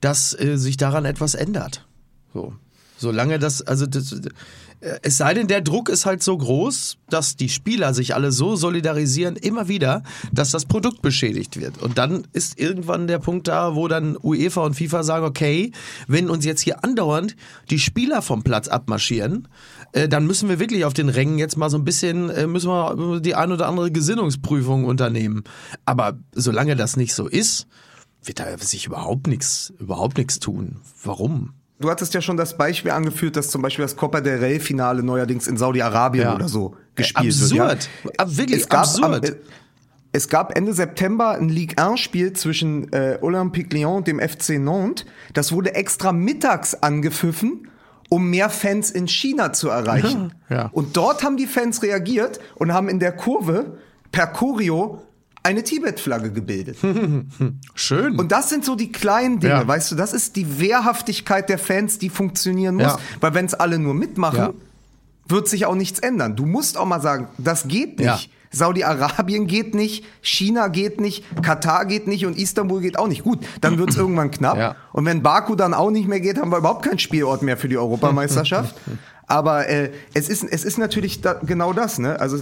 dass äh, sich daran etwas ändert. So. Solange das, also das, es sei denn, der Druck ist halt so groß, dass die Spieler sich alle so solidarisieren, immer wieder, dass das Produkt beschädigt wird. Und dann ist irgendwann der Punkt da, wo dann UEFA und FIFA sagen, okay, wenn uns jetzt hier andauernd die Spieler vom Platz abmarschieren, äh, dann müssen wir wirklich auf den Rängen jetzt mal so ein bisschen, äh, müssen wir die ein oder andere Gesinnungsprüfung unternehmen. Aber solange das nicht so ist, wird da sich überhaupt nichts, überhaupt nichts tun. Warum? Du hattest ja schon das Beispiel angeführt, dass zum Beispiel das Copa del Rey Finale neuerdings in Saudi-Arabien Ja. oder so gespielt absurd. wird. Ab- wirklich es gab absurd. Äh, es gab Ende September ein Ligue 1 Spiel zwischen äh, Olympique Lyon und dem FC Nantes. Das wurde extra mittags angepfiffen, um mehr Fans in China zu erreichen. Ja. Und dort haben die Fans reagiert und haben in der Kurve per Choreo eine Tibet-Flagge gebildet. Schön. Und das sind so die kleinen Dinge, Ja. weißt du, das ist die Wehrhaftigkeit der Fans, die funktionieren muss. Ja. Weil wenn es alle nur mitmachen, Ja. wird sich auch nichts ändern. Du musst auch mal sagen, das geht nicht. Saudi-Arabien geht nicht, China geht nicht, Katar geht nicht und Istanbul geht auch nicht. Gut, dann wird es irgendwann knapp. Ja. Und wenn Baku dann auch nicht mehr geht, haben wir überhaupt keinen Spielort mehr für die Europameisterschaft. Aber äh, es, ist, es ist natürlich da, genau das. Ne? Also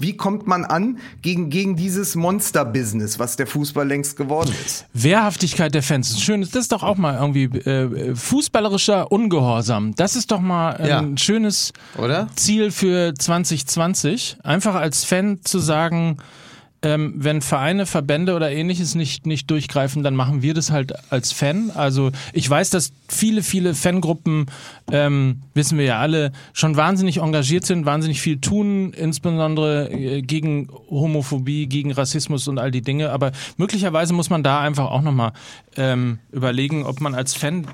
wie kommt man an gegen, gegen dieses Monster-Business, was der Fußball längst geworden ist? Wehrhaftigkeit der Fans. ist Schön, das ist doch auch mal irgendwie äh, fußballerischer Ungehorsam. Das ist doch mal ein Ja. schönes Oder? Ziel für 2020. Einfach als Fan zu sagen, ähm, wenn Vereine, Verbände oder ähnliches nicht, nicht durchgreifen, dann machen wir das halt als Fan. Also ich weiß, dass viele, viele Fangruppen, ähm, wissen wir ja alle, schon wahnsinnig engagiert sind, wahnsinnig viel tun, insbesondere äh, gegen Homophobie, gegen Rassismus und all die Dinge. Aber möglicherweise muss man da einfach auch nochmal ähm, überlegen, ob man als Fan,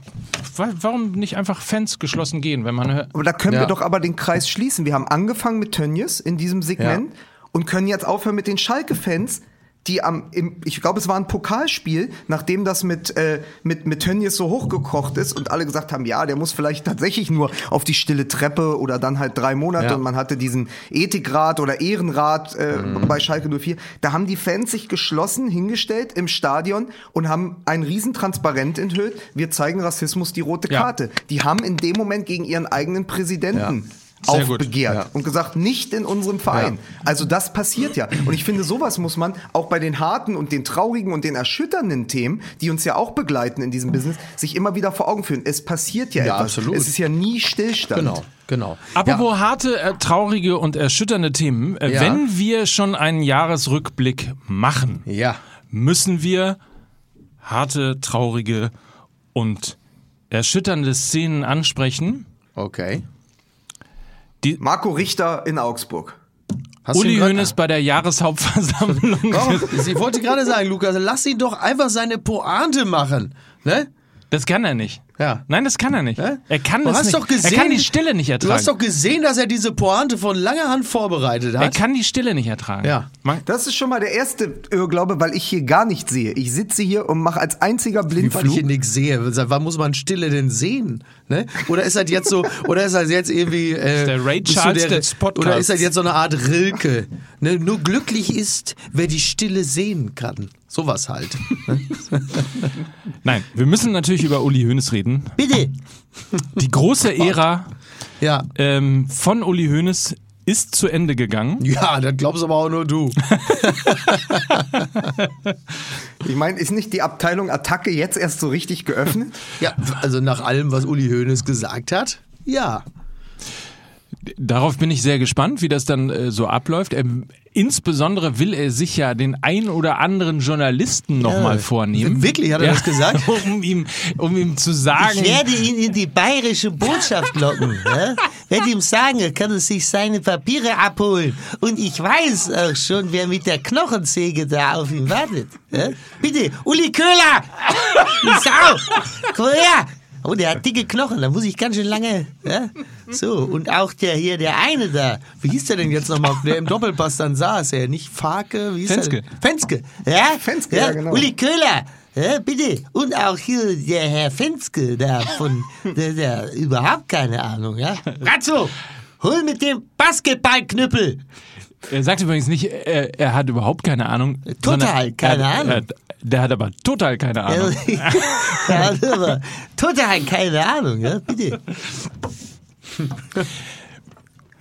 wa- warum nicht einfach Fans geschlossen gehen, wenn man hört, Aber da können Ja. wir doch aber den Kreis schließen. Wir haben angefangen mit Tönnies in diesem Segment und können jetzt aufhören mit den Schalke-Fans, die am, im, ich glaube, es war ein Pokalspiel, nachdem das mit, äh, mit, mit Tönnies so hochgekocht ist und alle gesagt haben, ja, der muss vielleicht tatsächlich nur auf die stille Treppe oder dann halt drei Monate Ja. und man hatte diesen Ethikrat oder Ehrenrat äh, bei Schalke 04. Da haben die Fans sich geschlossen hingestellt im Stadion und haben ein Riesentransparent enthüllt. Wir zeigen Rassismus die rote Ja. Karte. Die haben in dem Moment gegen ihren eigenen Präsidenten Sehr aufbegehrt Ja. und gesagt, nicht in unserem Verein. Also das passiert ja. Und ich finde, sowas muss man auch bei den harten und den traurigen und den erschütternden Themen, die uns ja auch begleiten in diesem Business, sich immer wieder vor Augen führen. Es passiert ja, Ja, etwas. absolut. Es ist ja nie Stillstand. Genau, genau. Apropos harte, äh, traurige und erschütternde Themen. Äh, Ja. Wenn wir schon einen Jahresrückblick machen, Ja. müssen wir harte, traurige und erschütternde Szenen ansprechen. Okay. Marco Richter in Augsburg. Hast du Uli Hoeneß bei der Jahreshauptversammlung. Doch, ich wollte gerade sagen, Lukas, lass ihn doch einfach seine Pointe machen. Ne? Das kann er nicht. Ja. Nein, das kann er nicht. Hä? Er kann du das hast nicht. Doch gesehen, er kann die Stille nicht Du ertragen. hast doch gesehen, dass er diese Pointe von langer Hand vorbereitet er hat. kann die Stille nicht ertragen. Ja. Das ist schon mal der erste Irrglaube, weil ich hier gar nichts sehe. Ich sitze hier und mache als einziger Wie, weil ich hier nichts sehe. Wann muss man Stille denn sehen? Ne? Oder ist das jetzt so, oder ist das jetzt irgendwie. Äh, der Ray Charles des Podcasts. Oder ist das jetzt so eine Art Rilke? Ne? Nur glücklich ist, wer die Stille sehen kann. Sowas halt. nein, wir müssen natürlich über Uli Hoeneß reden. Bitte. Die große Ära Ja. ähm, von Uli Hoeneß ist zu Ende gegangen. Ja, das glaubst aber auch nur du. Ich meine, ist nicht die Abteilung Attacke jetzt erst so richtig geöffnet? Ja, also nach allem, was Uli Hoeneß gesagt hat, ja. Darauf bin ich sehr gespannt, wie das dann äh, so abläuft. Ähm, insbesondere will er sich ja den ein oder anderen Journalisten nochmal vornehmen. Wirklich, hat er das gesagt? Um ihm, um ihm zu sagen. Ich werde ihn in die bayerische Botschaft locken. Ja? Werde ihm sagen, er kann sich seine Papiere abholen. Und ich weiß auch schon, wer mit der Knochensäge da auf ihn wartet. Ja? Bitte, Uli Köhler! Sau! Komm her! Oh, der hat dicke Knochen, da muss ich ganz schön lange. Ja? So, und auch der hier, der eine da. Wie hieß der denn jetzt nochmal, der im Doppelpass dann saß? Er nicht Farke? Wie hieß Fenske. Er denn? Fenske. Ja? Fenske, ja, genau. Uli Köhler, ja, bitte. Und auch hier der Herr Fenske da von, der, der überhaupt keine Ahnung, ja. Ratzo, hol mit dem Basketballknüppel. Er sagt übrigens nicht, er, er hat überhaupt keine Ahnung. Total keine er, Ahnung. Er, der hat aber total keine Ahnung. ja, aber total keine Ahnung, ja, bitte.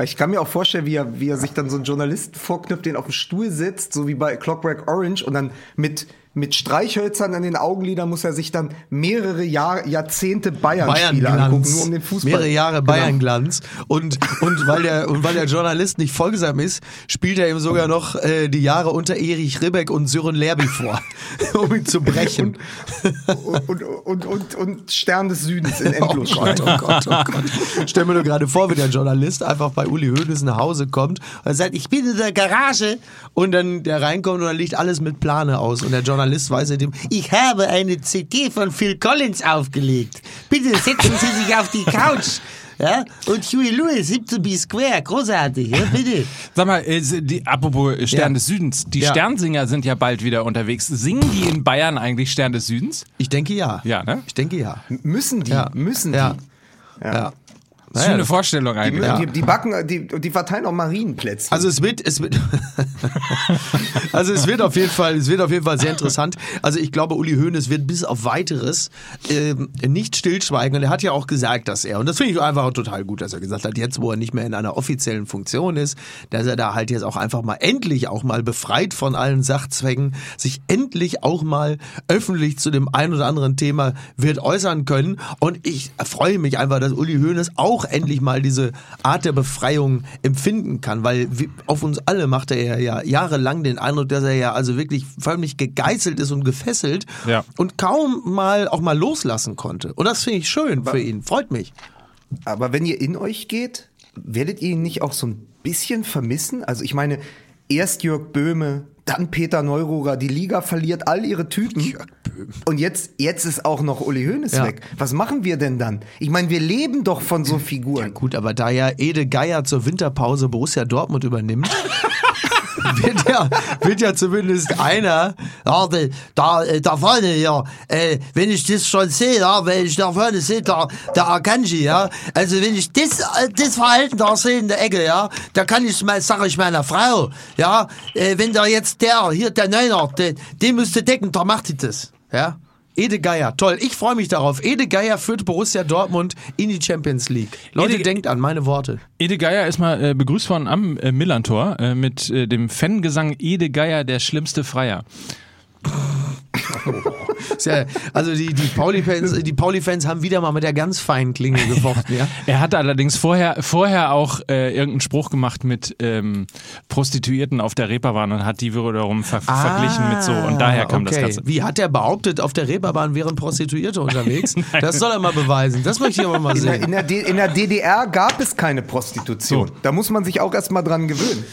Ich kann mir auch vorstellen, wie er, wie er sich dann so einen Journalisten vorknüpft, den auf den Stuhl setzt, so wie bei Clockwork Orange und dann mit, mit Streichhölzern an den Augenlidern muss er sich dann mehrere Jahr, Jahrzehnte Bayern-Spiele angucken, nur um den Fußball. Mehrere Jahre Genau. Bayern-Glanz. Und, und, weil der, und weil der Journalist nicht folgsam ist, spielt er ihm sogar noch äh, die Jahre unter Erich Ribbeck und Sören Lerby vor, um ihn zu brechen. Und, und, und, und, und Stern des Südens in Oh Endlosschleife. Gott, oh Gott, oh Gott. Stell mir nur gerade vor, wie der Journalist einfach bei Uli Hoeneß nach Hause kommt und sagt, ich bin in der Garage und dann der reinkommt und dann liegt alles mit Plane aus und der Journalist weiß nicht, Ich habe eine CD von Phil Collins aufgelegt. Bitte setzen Sie sich auf die Couch. Ja? Und Huey Lewis, 17 B Square, großartig, ja, bitte. Sag mal, äh, die, apropos Stern Ja. des Südens, die Ja. Sternsinger sind ja bald wieder unterwegs. Singen die in Bayern eigentlich Stern des Südens? ich denke ja. Ja, ne? Ich denke ja. Müssen die, Ja. müssen die. Ja. Das ist Naja, eine Vorstellung Die, eigentlich. Ja. die, die backen, die, die verteilen auch Marienplätze. Also es wird, es wird, also es wird auf jeden Fall, es wird auf jeden Fall sehr interessant. Also ich glaube, Uli Hoeneß wird bis auf weiteres ähm, nicht stillschweigen. Und er hat ja auch gesagt, dass er, und das finde ich einfach total gut, dass er gesagt hat, jetzt wo er nicht mehr in einer offiziellen Funktion ist, dass er da halt jetzt auch einfach mal endlich auch mal befreit von allen Sachzwängen, sich endlich auch mal öffentlich zu dem ein oder anderen Thema wird äußern können. Und ich freue mich einfach, dass Uli Hoeneß auch endlich mal diese Art der Befreiung empfinden kann, weil wie- auf uns alle machte er ja jahrelang den Eindruck, dass er ja also wirklich förmlich gegeißelt ist und gefesselt Ja. und kaum mal auch mal loslassen konnte. Und das finde ich schön für ihn, freut mich. Aber wenn ihr in euch geht, werdet ihr ihn nicht auch so ein bisschen vermissen? Also ich meine, erst Jörg Böhme, dann Peter Neururer, die Liga verliert all ihre Typen. Und jetzt, jetzt ist auch noch Uli Hoeneß Ja. weg. Was machen wir denn dann? Ich meine, wir leben doch von so Figuren. Gut, aber da ja Ede Geier zur Winterpause Borussia Dortmund übernimmt, wird ja, wird ja zumindest einer, Ja, da, äh, da vorne, ja, äh, wenn ich das schon sehe, ja, wenn ich da vorne sehe, da, der Akanji, ja, also wenn ich das, äh, das Verhalten da sehe in der Ecke, ja, da kann ich mal, sag ich meiner Frau, ja, äh, wenn da jetzt der, hier der Neuner, der, den müsste decken, da macht die das, ja. Ede Geier, toll, ich freue mich darauf. Ede Geier führt Borussia Dortmund in die Champions League. Leute, Ede- denkt an meine Worte. Ede Geier ist mal äh, begrüßt worden am äh, Millantor äh, mit äh, dem Fangesang Ede Geier, der schlimmste Freier. Ja, also die, die Pauli-Fans die Pauli -Fans haben wieder mal mit der ganz feinen Klinge gefochten, ja. Er hatte allerdings vorher, vorher auch äh, irgendeinen Spruch gemacht mit ähm, Prostituierten auf der Reeperbahn und hat die wiederum ver verglichen mit so. Und daher kam das Ah, okay. Ganze. Wie hat er behauptet, auf der Reeperbahn wären Prostituierte unterwegs? das soll er mal beweisen. Das möchte ich aber mal In der, sehen. in, der in der DDR gab es keine Prostitution. Da muss man sich auch erstmal dran gewöhnen.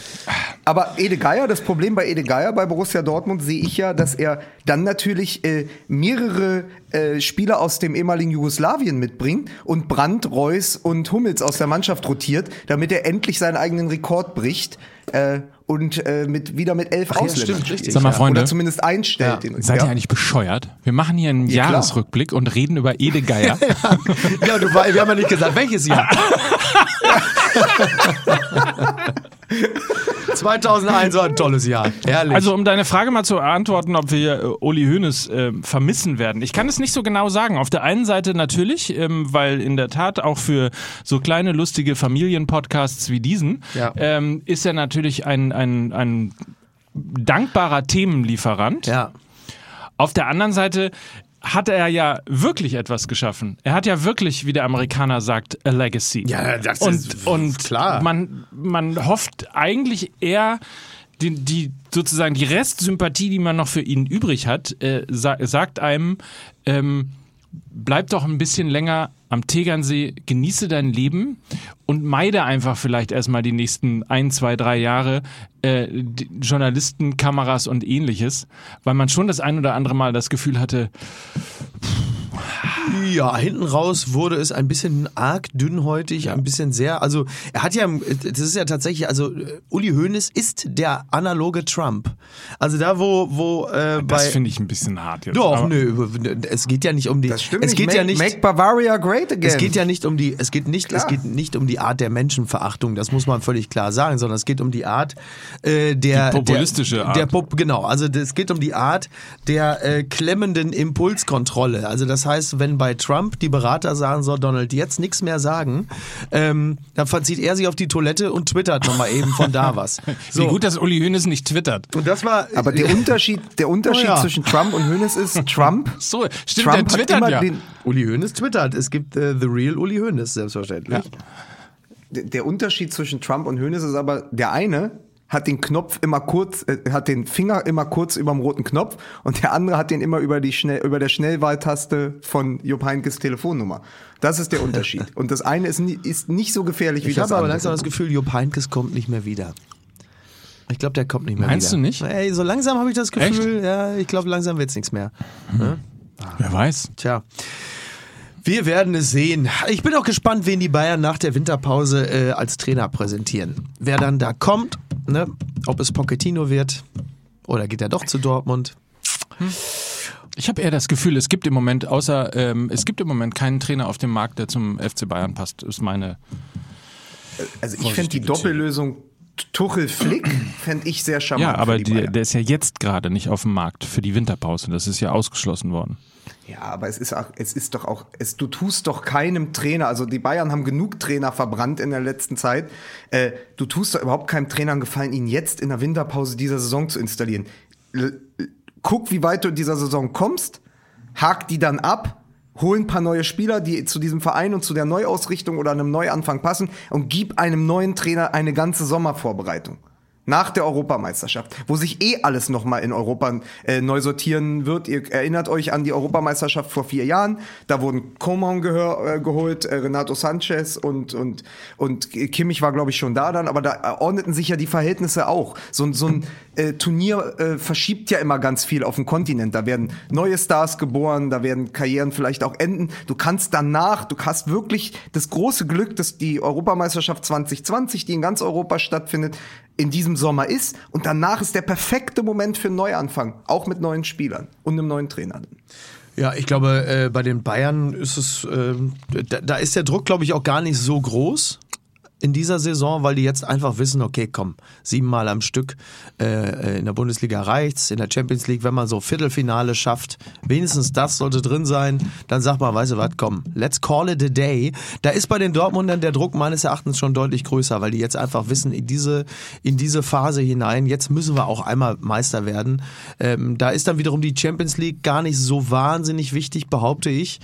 Aber Ede Geier, das Problem bei Ede Geier bei Borussia Dortmund sehe ich ja, dass er dann natürlich äh, mehrere äh, Spieler aus dem ehemaligen Jugoslawien mitbringt und Brandt, Reus und Hummels aus der Mannschaft rotiert, damit er endlich seinen eigenen Rekord bricht äh, und äh, mit, wieder mit elf ja, Ausländern stimmt, richtig. Sag mal, Ja. Freunde. Oder zumindest einstellt. Ja. Den, Seid ja. ihr eigentlich bescheuert? Wir machen hier einen Ja, klar. Jahresrückblick und reden über Ede Geier. Ja, du, wir haben ja nicht gesagt, welches Jahr. 2001 war ein tolles Jahr. Herrlich. Also um deine Frage mal zu beantworten, ob wir äh, Uli Hoeneß äh, vermissen werden. Ich kann es nicht so genau sagen. Auf der einen Seite natürlich, ähm, weil in der Tat auch für so kleine lustige Familienpodcasts wie diesen Ja. ähm, ist er natürlich ein, ein, ein dankbarer Themenlieferant. ja. Auf der anderen Seite hat er ja wirklich etwas geschaffen. Er hat ja wirklich, wie der Amerikaner sagt, a legacy. Ja, das und, ist und klar. Man, man hofft eigentlich eher, die, die sozusagen die Restsympathie, die man noch für ihn übrig hat, äh, sa sagt einem, ähm, bleib doch ein bisschen länger am Tegernsee, genieße dein Leben und meide einfach vielleicht erstmal die nächsten ein, zwei, drei Jahre äh, Journalisten, Kameras und ähnliches, weil man schon das ein oder andere Mal das Gefühl hatte, Ja, hinten raus wurde es ein bisschen arg dünnhäutig, ein bisschen sehr. Also er hat ja, das ist ja tatsächlich, also Uli Hoeneß ist der analoge Trump. Also da wo wo äh, bei Das finde ich ein bisschen hart jetzt. doch nö, es geht ja nicht um die. Das stimmt es geht make, ja nicht. Make Bavaria great again. Es geht ja nicht um die, es geht nicht, es Klar. geht nicht um die Art der Menschenverachtung, das muss man völlig klar sagen, sondern es geht um die Art äh, der Die populistische der, Art. Der Pop, genau, also es geht um die Art der äh, klemmenden Impulskontrolle. Also das heißt, wenn bei Trump die Berater sagen, so Donald, jetzt nichts mehr sagen, ähm, dann verzieht er sich auf die Toilette und twittert nochmal eben von da was. Wie gut, dass Uli Hoeneß nicht twittert. Und das war. Aber der Unterschied, der Unterschied Oh ja. zwischen Trump und Hoeneß ist, Trump, So, stimmt, Trump der hat twittert immer ja. den, Uli Hoeneß twittert. Es gibt äh, The Real Uli Hoeneß, selbstverständlich. der der Unterschied zwischen Trump und Hoeneß ist aber, der eine hat den Knopf immer kurz, äh, hat den Finger immer kurz über dem roten Knopf und der andere hat den immer über die schnell, über der Schnellwahltaste von Jupp Heynckes Telefonnummer. Das ist der Unterschied. Und das eine ist, nie, ist nicht so gefährlich wie Ich das habe aber andere. langsam das Gefühl, Jupp Heynckes kommt nicht mehr wieder. Ich glaube, der kommt nicht mehr Meinst wieder. du nicht? Ey, so langsam habe ich das Gefühl, ja, ich glaube, langsam wird's nichts mehr. Wer weiß. Tja. Wir werden es sehen. Ich bin auch gespannt, wen die Bayern nach der Winterpause äh, als Trainer präsentieren. Wer dann da kommt, ne? ob es Pochettino wird oder geht er doch zu Dortmund. Ich habe eher das Gefühl, es gibt im Moment, außer ähm, es gibt im Moment keinen Trainer auf dem Markt, der zum FC Bayern passt, ist meine. Also ich fände die Doppellösung Tuchel-Flick fände ich sehr charmant. Ja, aber für die der ist ja jetzt gerade nicht auf dem Markt für die Winterpause. Das ist ja ausgeschlossen worden. Ja, aber es ist, auch, es ist doch auch, es, du tust doch keinem Trainer, also die Bayern haben genug Trainer verbrannt in der letzten Zeit. Äh, du tust doch überhaupt keinem Trainer Gefallen, ihn jetzt in der Winterpause dieser Saison zu installieren. L guck, wie weit du in dieser Saison kommst, hak die dann ab, hol ein paar neue Spieler, die zu diesem Verein und zu der Neuausrichtung oder einem Neuanfang passen und gib einem neuen Trainer eine ganze Sommervorbereitung. Nach der Europameisterschaft, wo sich eh alles nochmal in Europa äh, neu sortieren wird. Ihr erinnert euch an die Europameisterschaft vor vier Jahren. Da wurden Coman äh, geholt, äh, Renato Sanchez und, und, und Kimmich war, glaube ich, schon da dann. Aber da ordneten sich ja die Verhältnisse auch. So, ein- so ein äh, Turnier äh, verschiebt ja immer ganz viel auf dem Kontinent. Da werden neue Stars geboren, da werden Karrieren vielleicht auch enden. Du kannst danach, du hast wirklich das große Glück, dass die Europameisterschaft 2020, die in ganz Europa stattfindet, in diesem Sommer ist. Und danach ist der perfekte Moment für einen Neuanfang, auch mit neuen Spielern und einem neuen Trainer. Ja, ich glaube, äh, bei den Bayern ist es, ähm, da, da ist der Druck, glaube ich, auch gar nicht so groß in dieser Saison, weil die jetzt einfach wissen, okay, komm, siebenmal am Stück äh, in der Bundesliga reicht's, in der Champions League, wenn man so Viertelfinale schafft, wenigstens das sollte drin sein, dann sagt man, weißt du was, komm, let's call it a day. Da ist bei den Dortmundern der Druck meines Erachtens schon deutlich größer, weil die jetzt einfach wissen, in diese, in diese Phase hinein, jetzt müssen wir auch einmal Meister werden. Ähm, da ist dann wiederum die Champions League gar nicht so wahnsinnig wichtig, behaupte ich.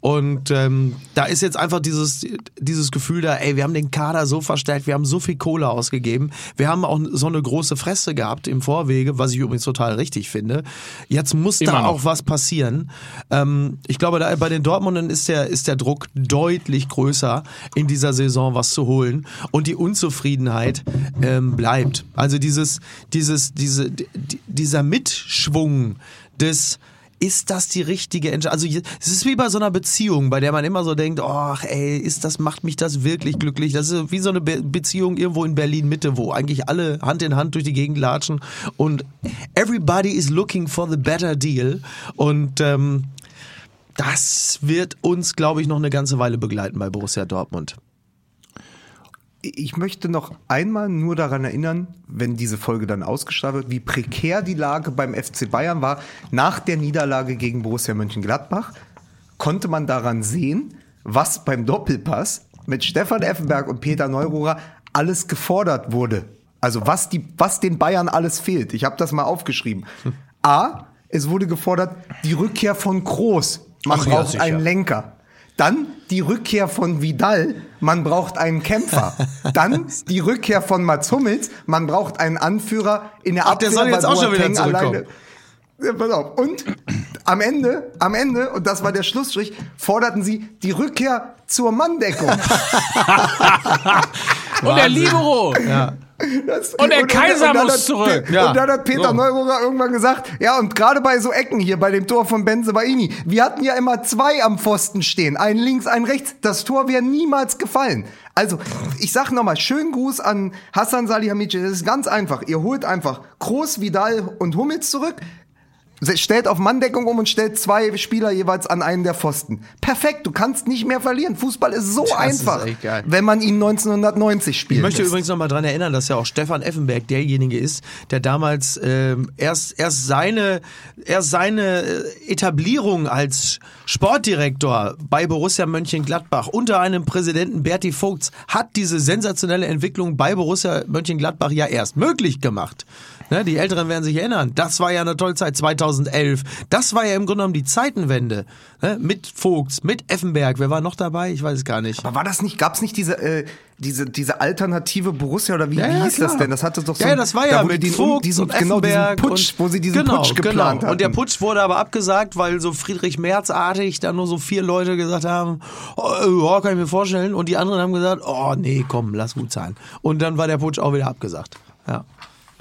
Und ähm, da ist jetzt einfach dieses, dieses Gefühl da, ey, wir haben den Kader so verstärkt, wir haben so viel Kohle ausgegeben, wir haben auch so eine große Fresse gehabt im Vorwege, was ich übrigens total richtig finde. Jetzt muss Immer da noch. auch was passieren. Ähm, ich glaube, da bei den Dortmundern ist der, ist der Druck deutlich größer, in dieser Saison was zu holen. Und die Unzufriedenheit ähm, bleibt. Also dieses, dieses, diese, die, dieser Mitschwung des ist das die richtige Entscheidung? Also es ist wie bei so einer Beziehung, bei der man immer so denkt, ach ey, ist das macht mich das wirklich glücklich? Das ist wie so eine Be Beziehung irgendwo in Berlin Mitte, wo eigentlich alle Hand in Hand durch die Gegend latschen und everybody is looking for the better deal und ähm, das wird uns, glaube ich, noch eine ganze Weile begleiten bei Borussia Dortmund. Ich möchte noch einmal nur daran erinnern, wenn diese Folge dann ausgestrahlt wird, wie prekär die Lage beim FC Bayern war. Nach der Niederlage gegen Borussia Mönchengladbach konnte man daran sehen, was beim Doppelpass mit Stefan Effenberg und Peter Neururer alles gefordert wurde. Also was, die, was den Bayern alles fehlt. Ich habe das mal aufgeschrieben. A, es wurde gefordert, die Rückkehr von Kroos. Man Ach ja, braucht sicher. einen Lenker. Dann die Rückkehr von Vidal, man braucht einen Kämpfer. Dann die Rückkehr von Mats Hummels, man braucht einen Anführer in der Ach, der soll jetzt auch schon wieder zurückkommen. Ja, pass auf. Und am Ende, am Ende, und das war der Schlussstrich, forderten sie die Rückkehr zur Manndeckung. Und der Libero! Ja. Das, Und der Kaiser dann muss hat- zurück. Und Ja. dann hat Peter So. Neururer irgendwann gesagt, ja, und gerade bei so Ecken hier, bei dem Tor von Benzebaini, wir hatten ja immer zwei am Pfosten stehen, einen links, einen rechts. Das Tor wäre niemals gefallen. Also, ich sag nochmal, schönen Gruß an Hassan Salihamidzic. Das ist ganz einfach. Ihr holt einfach Kroos, Vidal und Hummels zurück. Stellt auf Manndeckung um und stellt zwei Spieler jeweils an einen der Pfosten. Perfekt, du kannst nicht mehr verlieren. Fußball ist so ist einfach, geil. wenn man ihn 1990 spielt. Ich möchte übrigens noch mal dran erinnern, dass ja auch Stefan Effenberg derjenige ist, der damals ähm, erst erst seine erst seine äh, Etablierung als Sportdirektor bei Borussia Mönchengladbach unter einem Präsidenten Berti Vogts hat diese sensationelle Entwicklung bei Borussia Mönchengladbach ja erst möglich gemacht. Ne, die Älteren werden sich erinnern. Das war ja eine tolle Zeit 2011. Das war ja im Grunde genommen die Zeitenwende ne, mit Vogts, mit Effenberg. Wer war noch dabei? Ich weiß es gar nicht. Aber war das nicht, gab's nicht diese, äh, diese, diese alternative Borussia oder wie, Ja, wie ja, hieß das klar. denn? Das hatte doch so ja, das war da ja wurde mit die- Vogt diesen, und genau diesen Effenberg Putsch, und, wo sie diesen genau, Putsch geplant genau. Und der Putsch wurde aber abgesagt, weil so Friedrich Merz-artig da nur so vier Leute gesagt haben, oh, ja, kann ich mir vorstellen. Und die anderen haben gesagt, oh nee, komm, lass gut sein. Und dann war der Putsch auch wieder abgesagt. Ja.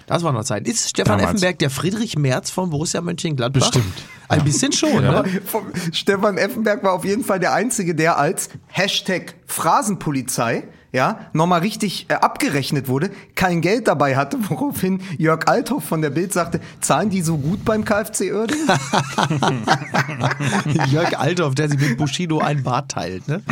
Das war noch Zeit. Ist Stefan Damals. Effenberg der Friedrich Merz von Borussia Mönchengladbach? Bestimmt. Ein bisschen schon, ne? Vom- Stefan Effenberg war auf jeden Fall der Einzige, der als Hashtag Phrasenpolizei ja, nochmal richtig äh, abgerechnet wurde, kein Geld dabei hatte, woraufhin Jörg Althoff von der Bild sagte, zahlen die so gut beim KfC Oerding? Jörg Althoff, der sich mit Bushido ein Bart teilt, ne?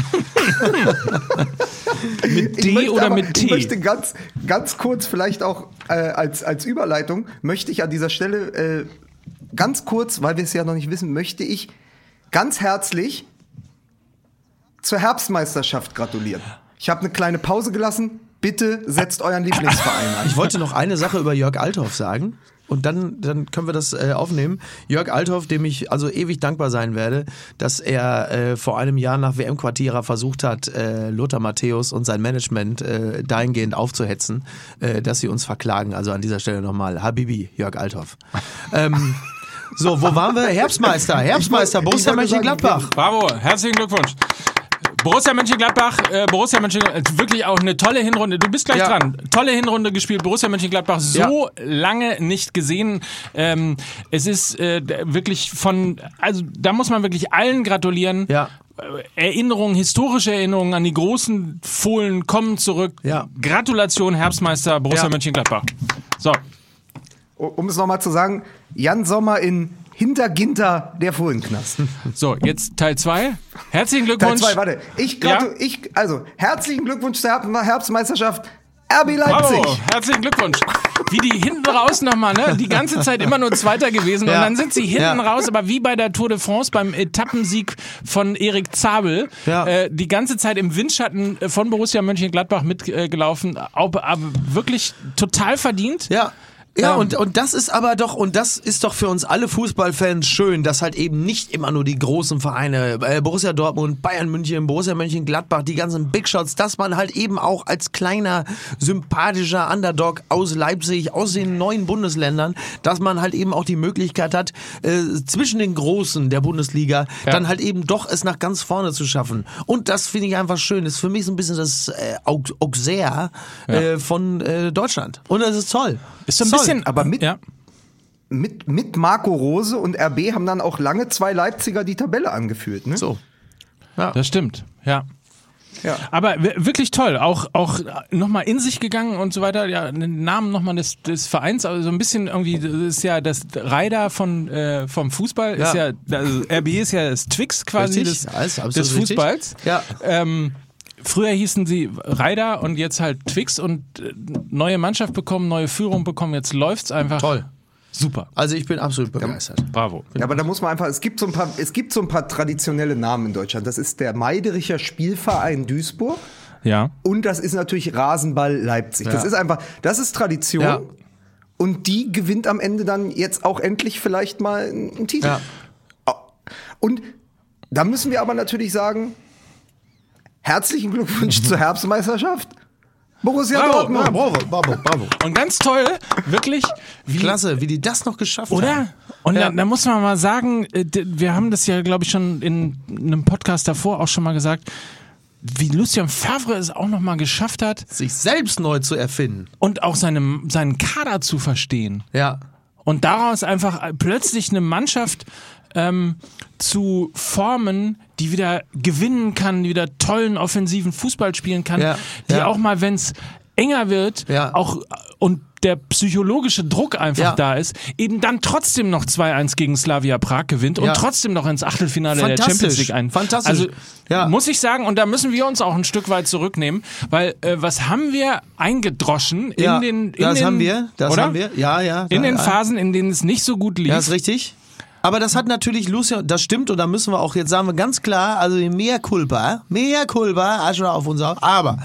Mit Ich D oder aber- mit Ich T? möchte ganz, ganz kurz vielleicht auch äh, als, als Überleitung, möchte ich an dieser Stelle äh, ganz kurz, weil wir es ja noch nicht wissen, möchte ich ganz herzlich zur Herbstmeisterschaft gratulieren. Ich habe eine kleine Pause gelassen. Bitte setzt euren Lieblingsverein ein. Ich wollte noch eine Sache über Jörg Althoff sagen. Und dann, dann können wir das äh, aufnehmen. Jörg Althoff, dem ich also ewig dankbar sein werde, dass er äh, vor einem Jahr nach WM-Quartierer versucht hat, äh, Lothar Matthäus und sein Management äh, dahingehend aufzuhetzen, äh, dass sie uns verklagen. Also an dieser Stelle nochmal Habibi, Jörg Althoff. ähm, so, wo waren wir? Herbstmeister, Herbstmeister, Borussia Mönchengladbach. Bravo, herzlichen Glückwunsch. Borussia Mönchengladbach, äh, Borussia Mönchengladbach, wirklich auch eine tolle Hinrunde. Du bist gleich Ja. dran. Tolle Hinrunde gespielt. Borussia Mönchengladbach so lange nicht gesehen. Ähm, es ist äh, wirklich von, also da muss man wirklich allen gratulieren. Ja. Äh, Erinnerungen, historische Erinnerungen an die großen Fohlen kommen zurück. Ja. Gratulation, Herbstmeister Borussia Ja. Mönchengladbach. So, Um es nochmal zu sagen, Jan Sommer in Hinterginter der Fohlenknast. so, jetzt Teil 2. Herzlichen Teil Glückwunsch. 2, warte. Ich, gratu Ja? ich, also, herzlichen Glückwunsch zur Herb- Herbstmeisterschaft RB Leipzig. Bravo, herzlichen Glückwunsch. Wie die hinten raus nochmal, ne? Die ganze Zeit immer nur Zweiter gewesen Ja. und dann sind sie hinten Ja. raus, aber wie bei der Tour de France beim Etappensieg von Erik Zabel, Ja. äh, die ganze Zeit im Windschatten von Borussia Mönchengladbach mitgelaufen, aber wirklich total verdient. Ja. Ja, Ähm, und, und das ist aber doch, und das ist doch für uns alle Fußballfans schön, dass halt eben nicht immer nur die großen Vereine, äh, Borussia Dortmund, Bayern München, Borussia Mönchengladbach, die ganzen Big Shots, dass man halt eben auch als kleiner, sympathischer Underdog aus Leipzig, aus den neuen Bundesländern, dass man halt eben auch die Möglichkeit hat, äh, zwischen den Großen der Bundesliga Ja. dann halt eben doch es nach ganz vorne zu schaffen. Und das finde ich einfach schön. Das ist für mich so ein bisschen das äh, Au- Auxerre äh, von äh, Deutschland. Und das ist toll. Ist so ein Toll. Bisschen, aber mit- ja. Mit, mit Marco Rose und RB haben dann auch lange zwei Leipziger die Tabelle angeführt. Ne? So. Das stimmt, ja. Ja. Aber wirklich toll, auch, auch nochmal in sich gegangen und so weiter, ja, den Namen nochmal des, des Vereins, also so ein bisschen irgendwie, das ist ja das Reiter von, äh, vom Fußball, ist ja, Ja. also RB ist ja das Twix quasi Richtig, des, ja, des richtig. Fußballs. Ja. Ähm, früher hießen sie Reiter und jetzt halt Twix und äh, neue Mannschaft bekommen, neue Führung bekommen, jetzt läuft's einfach. Toll. Super. Also ich bin absolut begeistert. Bravo. Ja, aber da muss man einfach, es gibt so ein paar, es gibt so ein paar traditionelle Namen in Deutschland. Das ist der Meidericher Spielverein Duisburg Ja. und das ist natürlich Rasenball Leipzig. Das Ja. ist einfach, das ist Tradition. Ja. Und die gewinnt am Ende dann jetzt auch endlich vielleicht mal einen einen Titel. Ja. Und da müssen wir aber natürlich sagen, herzlichen Glückwunsch zur Herbstmeisterschaft. Borussia Bravo, Dortmund. Ja, bravo, bravo, bravo. Und ganz toll, wirklich, wie, Klasse, wie die das noch geschafft haben. Oder? Und Ja. da, da muss man mal sagen, äh, wir haben das ja, glaube ich, schon in einem Podcast davor auch schon mal gesagt, wie Lucien Favre es auch nochmal geschafft hat Sich selbst neu zu erfinden. und auch seine, seinen Kader zu verstehen. Ja. Und daraus einfach plötzlich eine Mannschaft ähm, zu formen, die wieder gewinnen kann, die wieder tollen offensiven Fußball spielen kann, Ja, die ja. auch mal, wenn es enger wird, Ja. auch und der psychologische Druck einfach Ja. da ist, eben dann trotzdem noch 2-1 gegen Slavia Prag gewinnt und Ja. trotzdem noch ins Achtelfinale der. Champions League ein. Fantastisch. Also Ja. muss ich sagen, und da müssen wir uns auch ein Stück weit zurücknehmen, weil äh, was haben wir eingedroschen in den in das den, haben wir, das oder? haben wir. Ja, ja. In den. Phasen, in denen es nicht so gut lief. Ja, ist richtig. Aber das hat natürlich Lucia, das stimmt und da müssen wir auch jetzt sagen wir ganz klar, also mehr Culpa, mehr Culpa, Asche auf uns auf. Aber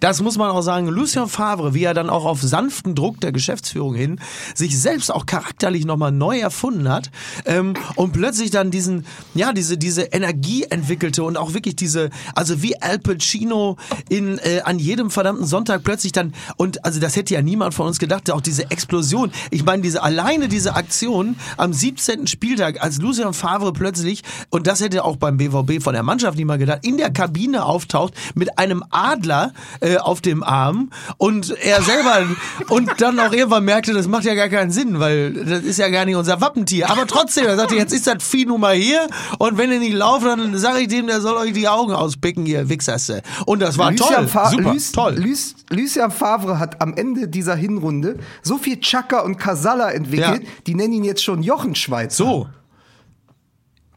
das muss man auch sagen, Lucien Favre, wie er dann auch auf sanften Druck der Geschäftsführung hin sich selbst auch charakterlich nochmal neu erfunden hat ähm, und plötzlich dann diesen, ja, diese, diese Energie entwickelte und auch wirklich diese, also wie Al Pacino in, äh, an jedem verdammten Sonntag plötzlich dann, und also das hätte ja niemand von uns gedacht, auch diese Explosion. Ich meine, diese, alleine diese Aktion am 17. Spieltag, als Lucien Favre plötzlich, und das hätte auch beim BVB von der Mannschaft niemand gedacht, in der Kabine auftaucht mit einem Adler äh, auf dem Arm und er selber und dann auch irgendwann merkte, das macht ja gar keinen Sinn, weil das ist ja gar nicht unser Wappentier. Aber trotzdem, er sagte, jetzt ist das Vieh nun mal hier und wenn ihr nicht lauft, dann sage ich dem, der soll euch die Augen auspicken, ihr Wichserste. Und das war Lucien toll. Fa Super, Luc- toll. Luc- Lucien Favre hat am Ende dieser Hinrunde so viel Chaka und Casalla entwickelt, Ja. die nennen ihn jetzt schon Jochen Schweizer. So.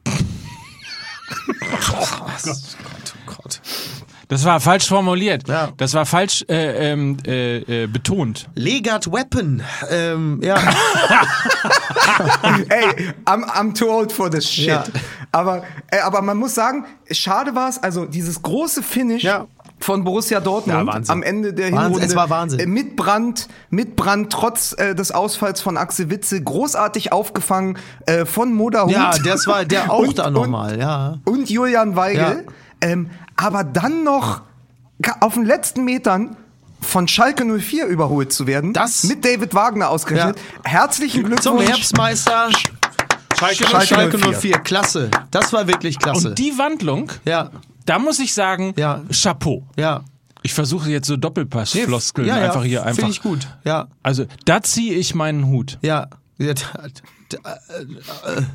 Das war falsch formuliert. Ja. Das war falsch äh, ähm, äh, äh, betont. Legat Weapon. Ähm, ja. Ey, I'm, I'm too old for this shit. Ja. Aber, äh, aber man muss sagen, schade war es, also dieses große Finish Ja. von Borussia Dortmund Ja, am Ende der Wahnsinn, Hinrunde. es war Wahnsinn. äh, Mit Brand, mit Brand, trotz äh, des Ausfalls von Axel Witze, großartig aufgefangen äh, von Moda Hut. ja, das war der auch Und- da nochmal, ja. und Julian Weigel. Ja. Ähm, aber dann noch auf den letzten Metern von Schalke 04 überholt zu werden. Das- mit David Wagner ausgerechnet. Herzlichen Glückwunsch. Zum Herbstmeister. Schalke, Schalke Schalke 04. 04. Klasse. Das war wirklich klasse. Und die Wandlung, ja, da muss ich sagen, Ja. Chapeau. ja. Ich versuche jetzt so Doppelpass-Floskeln ja, ja, einfach hier einfach. Finde ich gut. Ja, Also da ziehe ich meinen Hut. ja. Ja da, da,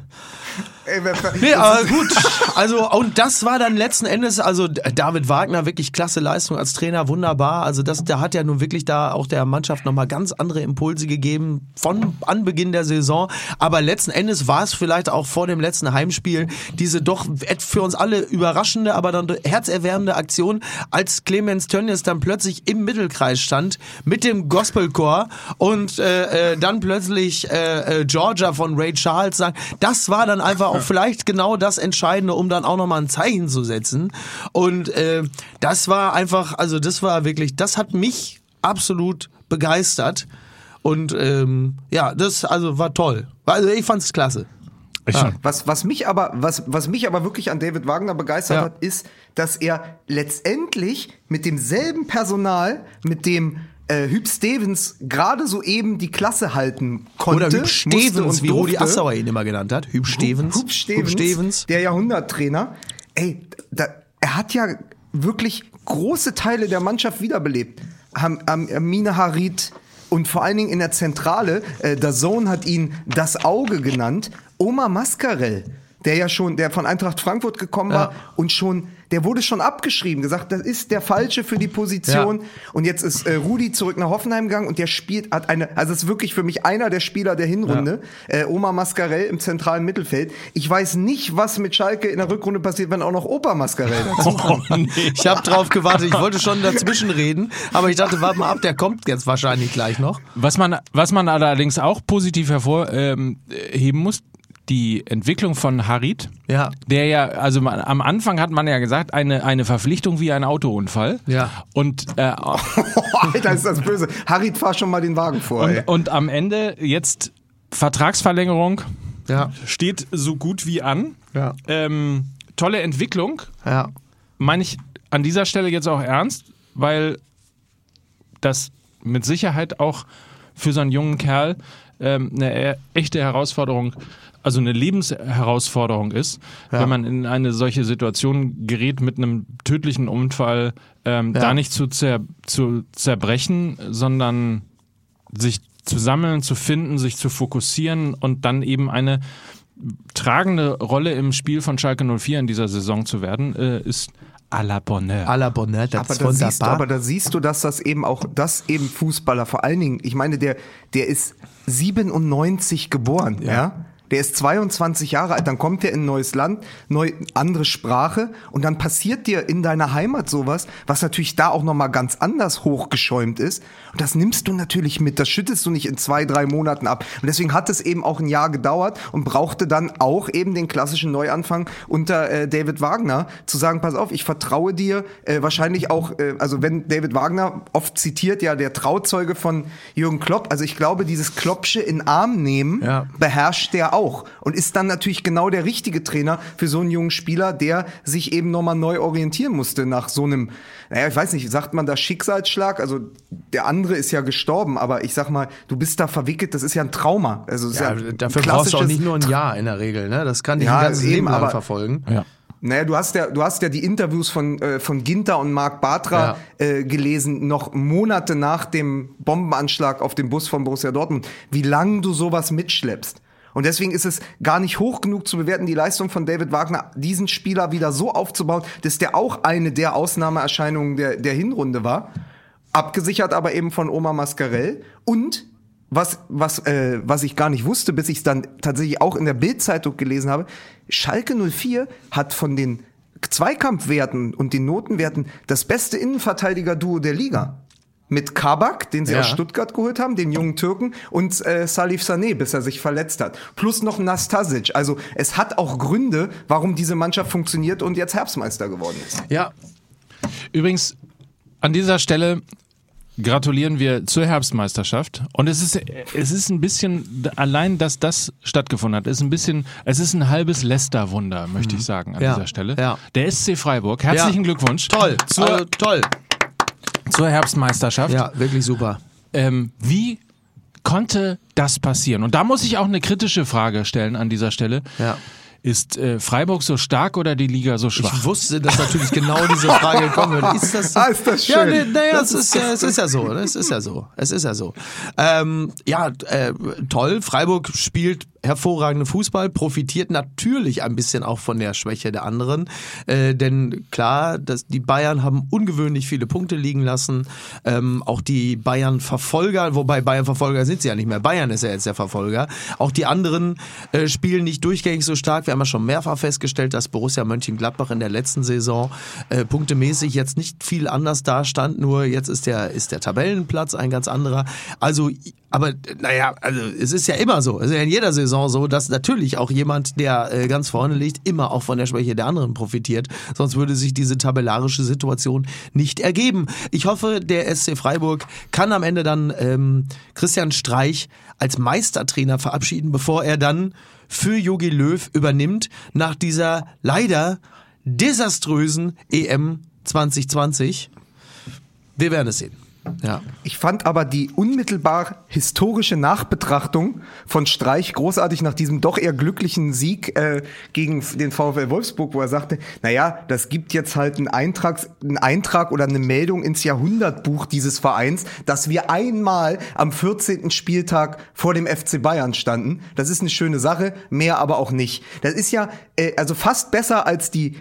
Ey, Nee, aber gut. Also, und das war dann letzten Endes, also David Wagner, wirklich klasse Leistung als Trainer, wunderbar. Also, das, der hat ja nun wirklich da auch der Mannschaft nochmal ganz andere Impulse gegeben von Anbeginn der Saison. Aber letzten Endes war es vielleicht auch vor dem letzten Heimspiel diese doch für uns alle überraschende, aber dann herzerwärmende Aktion, als Clemens Tönnies dann plötzlich im Mittelkreis stand mit dem Gospelchor und äh, äh, dann plötzlich äh, äh, Georgia von Ray Charles sang. Das war dann einfach auch vielleicht genau das Entscheidende, um dann auch nochmal ein Zeichen zu setzen. Und äh, das war einfach, also das war wirklich, das hat mich absolut begeistert. Und ähm, ja, das also war toll. Also ich fand's klasse. Ich schon. Was, was, mich aber, was, was mich aber wirklich an David Wagner begeistert Ja. hat, ist, dass er letztendlich mit demselben Personal, mit dem äh, Hüb Stevens gerade soeben die Klasse halten konnte. Oder Hüb Stevens, wie Rudi. Assauer ihn immer genannt hat. Hüb Stevens. Hub Stevens, Hub Stevens. der Jahrhunderttrainer. Ey, da, er hat ja wirklich große Teile der Mannschaft wiederbelebt. Ham, Am, Amine Harit und vor allen Dingen in der Zentrale, äh, der Sohn hat ihn das Auge genannt, Oma Mascarell, der ja schon, der von Eintracht Frankfurt gekommen war Ja. und schon, der wurde schon abgeschrieben, gesagt, das ist der Falsche für die Position. Ja. Und jetzt ist äh, Rudi zurück nach Hoffenheim gegangen und der spielt, hat eine, also ist wirklich für mich einer der Spieler der Hinrunde. Äh, Oma Mascarell im zentralen Mittelfeld. Ich weiß nicht, was mit Schalke in der Rückrunde passiert, wenn auch noch Opa Mascarell dazu kommt. Oh, nee. Ich habe drauf gewartet. Ich wollte schon dazwischen reden, aber ich dachte, warte mal ab, der kommt jetzt wahrscheinlich gleich noch. Was man, was man allerdings auch positiv hervorheben muss, die Entwicklung von Harit, Ja. der ja, also man, am Anfang hat man ja gesagt, eine, eine Verpflichtung wie ein Autounfall. Ja. Und, äh, Alter, ist das böse. Harit, fahr schon mal den Wagen vor, ey. und, und am Ende jetzt Vertragsverlängerung Ja. steht so gut wie an. Ja. Ähm, tolle Entwicklung, Ja. meine ich an dieser Stelle jetzt auch ernst, weil das mit Sicherheit auch für so einen jungen Kerl ähm, eine e- echte Herausforderung also eine Lebensherausforderung ist, wenn man in eine solche Situation gerät mit einem tödlichen Unfall, ähm, Ja. da nicht zu, zer, zu zerbrechen, sondern sich zu sammeln, zu finden, sich zu fokussieren und dann eben eine tragende Rolle im Spiel von Schalke 04 in dieser Saison zu werden, äh, ist à la Bonheur. à la Bonheur, das Aber ist da, siehst du, wunderbar. aber da siehst du, dass das eben auch, dass eben Fußballer vor allen Dingen, ich meine, der, der ist 97 geboren, ja. Der ist 22 Jahre alt, dann kommt er in ein neues Land, neu, andere Sprache und dann passiert dir in deiner Heimat sowas, was natürlich da auch nochmal ganz anders hochgeschäumt ist. Und das nimmst du natürlich mit, das schüttest du nicht in zwei, drei Monaten ab. Und deswegen hat es eben auch ein Jahr gedauert und brauchte dann auch eben den klassischen Neuanfang unter äh, David Wagner, zu sagen, pass auf, ich vertraue dir, äh, wahrscheinlich auch, äh, also wenn David Wagner oft zitiert, ja, der Trauzeuge von Jürgen Klopp, also ich glaube, dieses Kloppsche in Arm nehmen, Ja. beherrscht der auch und ist dann natürlich genau der richtige Trainer für so einen jungen Spieler, der sich eben nochmal neu orientieren musste nach so einem, naja, ich weiß nicht, sagt man da Schicksalsschlag? Also der andere ist ja gestorben, aber ich sag mal, du bist da verwickelt, das ist ja ein Trauma. Also ja, ja ein dafür brauchst du auch nicht nur ein Jahr in der Regel, ne? Das kann dich Ja, ein ganzes eben, Leben lang aber- verfolgen. Ja. Naja, du hast ja, du hast ja die Interviews von, äh, von Ginter und Marc Bartra äh, gelesen, noch Monate nach dem Bombenanschlag auf den Bus von Borussia Dortmund, wie lange du sowas mitschleppst. Und deswegen ist es gar nicht hoch genug zu bewerten, die Leistung von David Wagner, diesen Spieler wieder so aufzubauen, dass der auch eine der Ausnahmeerscheinungen der, der Hinrunde war. Abgesichert aber eben von Oma Mascarell. Und was, was, äh, was ich gar nicht wusste, bis ich es dann tatsächlich auch in der Bildzeitung gelesen habe, Schalke 04 hat von den Zweikampfwerten und den Notenwerten das beste Innenverteidiger-Duo der Liga. Mit Kabak, den sie Ja. aus Stuttgart geholt haben, den jungen Türken, und äh, Salif Sané, bis er sich verletzt hat. Plus noch Nastasic. Also es hat auch Gründe, warum diese Mannschaft funktioniert und jetzt Herbstmeister geworden ist. Ja, Übrigens, an dieser Stelle gratulieren wir zur Herbstmeisterschaft. Und es ist, es ist ein bisschen, allein, dass das stattgefunden hat, ist ein bisschen, es ist ein halbes Leicester-Wunder, möchte ich sagen, an Ja, dieser Stelle. ja. Der SC Freiburg, herzlichen Ja. Glückwunsch. toll, Zur, also, toll. Zur Herbstmeisterschaft. Ja, wirklich super. Ähm, wie konnte das passieren? Und da muss ich auch eine kritische Frage stellen an dieser Stelle. Ja. Ist äh, Freiburg so stark oder die Liga so schwach? Ich wusste, dass natürlich genau diese Frage kommen wird. Ist das so? Ah, ist das Ja, schön. nee, naja, es ist ja, es ist ja so. ne? Es ist ja so. Es ist ja so. Ähm, ja, äh, toll. Freiburg spielt hervorragenden Fußball, profitiert natürlich ein bisschen auch von der Schwäche der anderen. Äh, denn klar, dass die Bayern haben ungewöhnlich viele Punkte liegen lassen. Ähm, auch die Bayern-Verfolger, wobei Bayern-Verfolger sind sie ja nicht mehr. Bayern ist ja jetzt der Verfolger. Auch die anderen äh, spielen nicht durchgängig so stark. Wir haben ja schon mehrfach festgestellt, dass Borussia Mönchengladbach in der letzten Saison äh, punktemäßig jetzt nicht viel anders dastand. Nur jetzt ist der, ist der Tabellenplatz ein ganz anderer. Also, aber naja, also es ist ja immer so. Es ist ja in jeder Saison so, dass natürlich auch jemand, der äh, ganz vorne liegt, immer auch von der Schwäche der anderen profitiert. Sonst würde sich diese tabellarische Situation nicht ergeben. Ich hoffe, der SC Freiburg kann am Ende dann ähm, Christian Streich als Meistertrainer verabschieden, bevor er dann für Jogi Löw übernimmt nach dieser leider desaströsen EM 2020. Wir werden es sehen. Ja. Ich fand aber die unmittelbar historische Nachbetrachtung von Streich großartig nach diesem doch eher glücklichen Sieg äh, gegen den VfL Wolfsburg, wo er sagte, naja, das gibt jetzt halt einen Eintrag, einen Eintrag oder eine Meldung ins Jahrhundertbuch dieses Vereins, dass wir einmal am 14. Spieltag vor dem FC Bayern standen. Das ist eine schöne Sache, mehr aber auch nicht. Das ist ja äh, also fast besser als die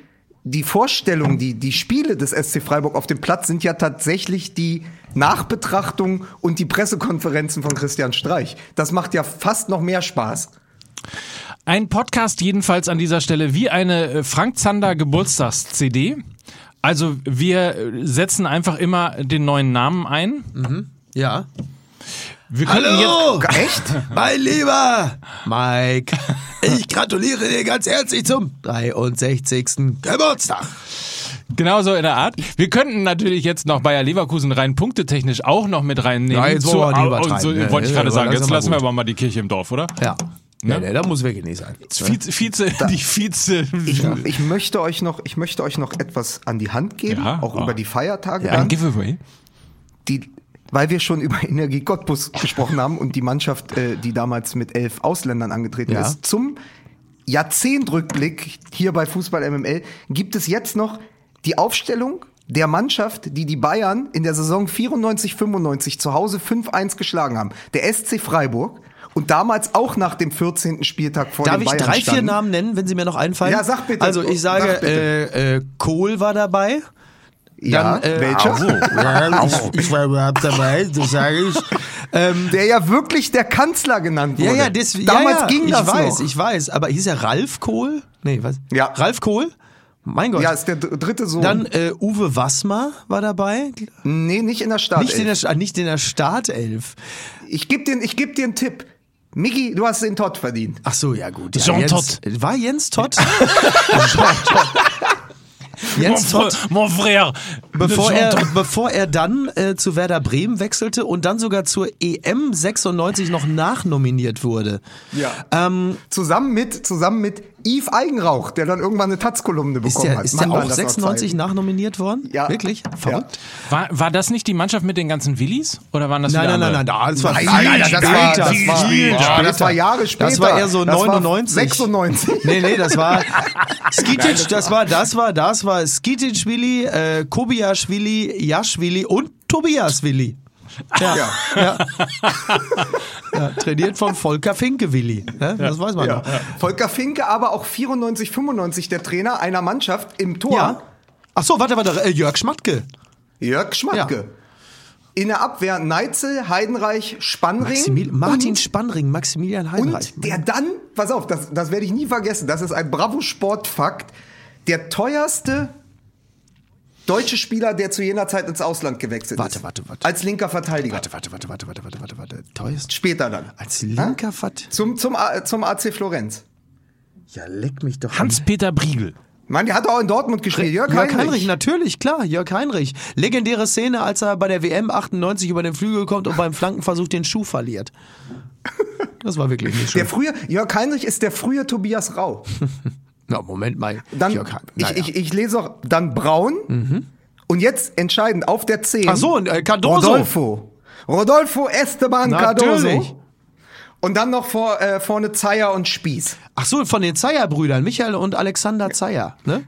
die Vorstellung, die, die Spiele des SC Freiburg auf dem Platz sind ja tatsächlich die Nachbetrachtung und die Pressekonferenzen von Christian Streich. Das macht ja fast noch mehr Spaß. Ein Podcast jedenfalls an dieser Stelle wie eine äh, Frank Zander Geburtstags-CD. Also wir äh, setzen einfach immer den neuen Namen ein. Ja. Wir Hallo! jetzt Echt? Mein lieber Mike, ich gratuliere dir ganz herzlich zum 63. Geburtstag. Genauso in der Art. Wir könnten natürlich jetzt noch Bayer Leverkusen rein punktetechnisch auch noch mit reinnehmen. Ja, jetzt wollen wir Zu- nicht so, ne? wollte ich Ja, gerade sagen. Jetzt lassen wir gut. aber mal die Kirche im Dorf, oder? Ja. Ne? Nee, nee, da muss wirklich nicht sein. Vize, Vize, die Vize. Ich, ich, möchte euch noch, ich möchte euch noch etwas an die Hand geben, Ja, auch ah. über die Feiertage. Ein dann. Giveaway. Die weil wir schon über Energie Cottbus gesprochen haben und die Mannschaft, äh, die damals mit elf Ausländern angetreten Ja. ist, zum Jahrzehntrückblick hier bei Fußball MML gibt es jetzt noch die Aufstellung der Mannschaft, die die Bayern in der Saison 94-95 zu Hause 5-1 geschlagen haben. Der SC Freiburg und damals auch nach dem 14. Spieltag vor Darf den ich Bayern drei, vier. Namen nennen, wenn sie mir noch einfallen? Ja, sag bitte. Also ich sage, äh, äh, Kohl war dabei. Ja, Dann, äh, welcher? Ja, ich, ich war überhaupt dabei, das sage ich. Der ja wirklich der Kanzler genannt wurde. Ja, ja, das, Damals ja, ja, ging ich das weiß, noch. ich weiß. Aber hieß er Ralf Kohl? Nee, was? Ja. Ralf Kohl? Mein Gott. Ja, ist der dr- dritte Sohn. Dann äh, Uwe Wassmer war dabei. nee, nicht in der Stadt. Nicht in, der, nicht in der Startelf. Ich gebe dir, ich geb dir einen Tipp. Miki, du hast den Todd verdient. Ach so, ja gut. Ja, Jean Jens, Todt. War Jens Todt? Jens Mon, Todt. fr- mon frère. Bevor Jean er, bevor er dann äh, zu Werder Bremen wechselte und dann sogar zur EM 96 noch nachnominiert wurde. Ja. Ähm, Zusammen mit, zusammen mit Yves Eigenrauch, der dann irgendwann eine Taz-Kolumne ist bekommen der, hat. ist der Mann, auch das noch 96 Zeiten. nachnominiert worden? Ja. Wirklich? Verrückt. War, war das nicht die Mannschaft mit den ganzen Willis? Oder waren das Nein, nein, nein, andere? nein, das war Nein, viel nein, nein, das war, später. das war, boah, das war Jahre später. Das war eher so Das war 99. 96. Nee, nee, das war Skitic, das war, das war, das war Skitic Willi, äh, Kobiaschwili, Jaschwili und Tobias Willi. Ja, Ja. ja. ja. Trainiert von Volker Finke Willi. Ne? Das weiß man Ja. noch. Volker Finke, aber auch 94, 95 der Trainer einer Mannschaft im Tor. Ja. Ach so, warte, warte, äh, Jörg Schmatke. Jörg Schmatke. In der Abwehr Neitzel, Heidenreich, Spannring. Maximil Martin und, Spannring, Maximilian Heinreich. und der dann, pass auf, das, das werde ich nie vergessen, das ist ein Bravo-Sport-Fakt, der teuerste deutsche Spieler, der zu jener Zeit ins Ausland gewechselt Warte, ist. warte, warte. Als linker Verteidiger. Warte, warte, warte, warte, warte, warte, warte, warte. Teuerst. Später dann. Als linker Fat. Zum, zum, A- zum AC Florenz. Ja, leck mich doch. Hans-Peter Briegel. Mann, der hat auch in Dortmund gespielt. Jörg, Jörg Heinrich. Heinrich. natürlich, klar, Jörg Heinrich. Legendäre Szene, als er bei der WM 98 über den Flügel kommt und beim Flankenversuch den Schuh verliert. Das war wirklich nicht Der schön. frühe, Jörg Heinrich ist der frühe Tobias Rau. Na, Moment mal. Dann, Jörg Heinrich. ich, Naja. ich, ich lese auch dann Braun. Und jetzt entscheidend auf der 10. Ach so, äh, Cardoso. Rodolfo. Rodolfo Esteban Natürlich. Cardoso. Und dann noch vor, äh, vorne Zeyer und Spieß. Ach so, von den Zeyer-Brüdern, Michael und Alexander Zeyer, ne?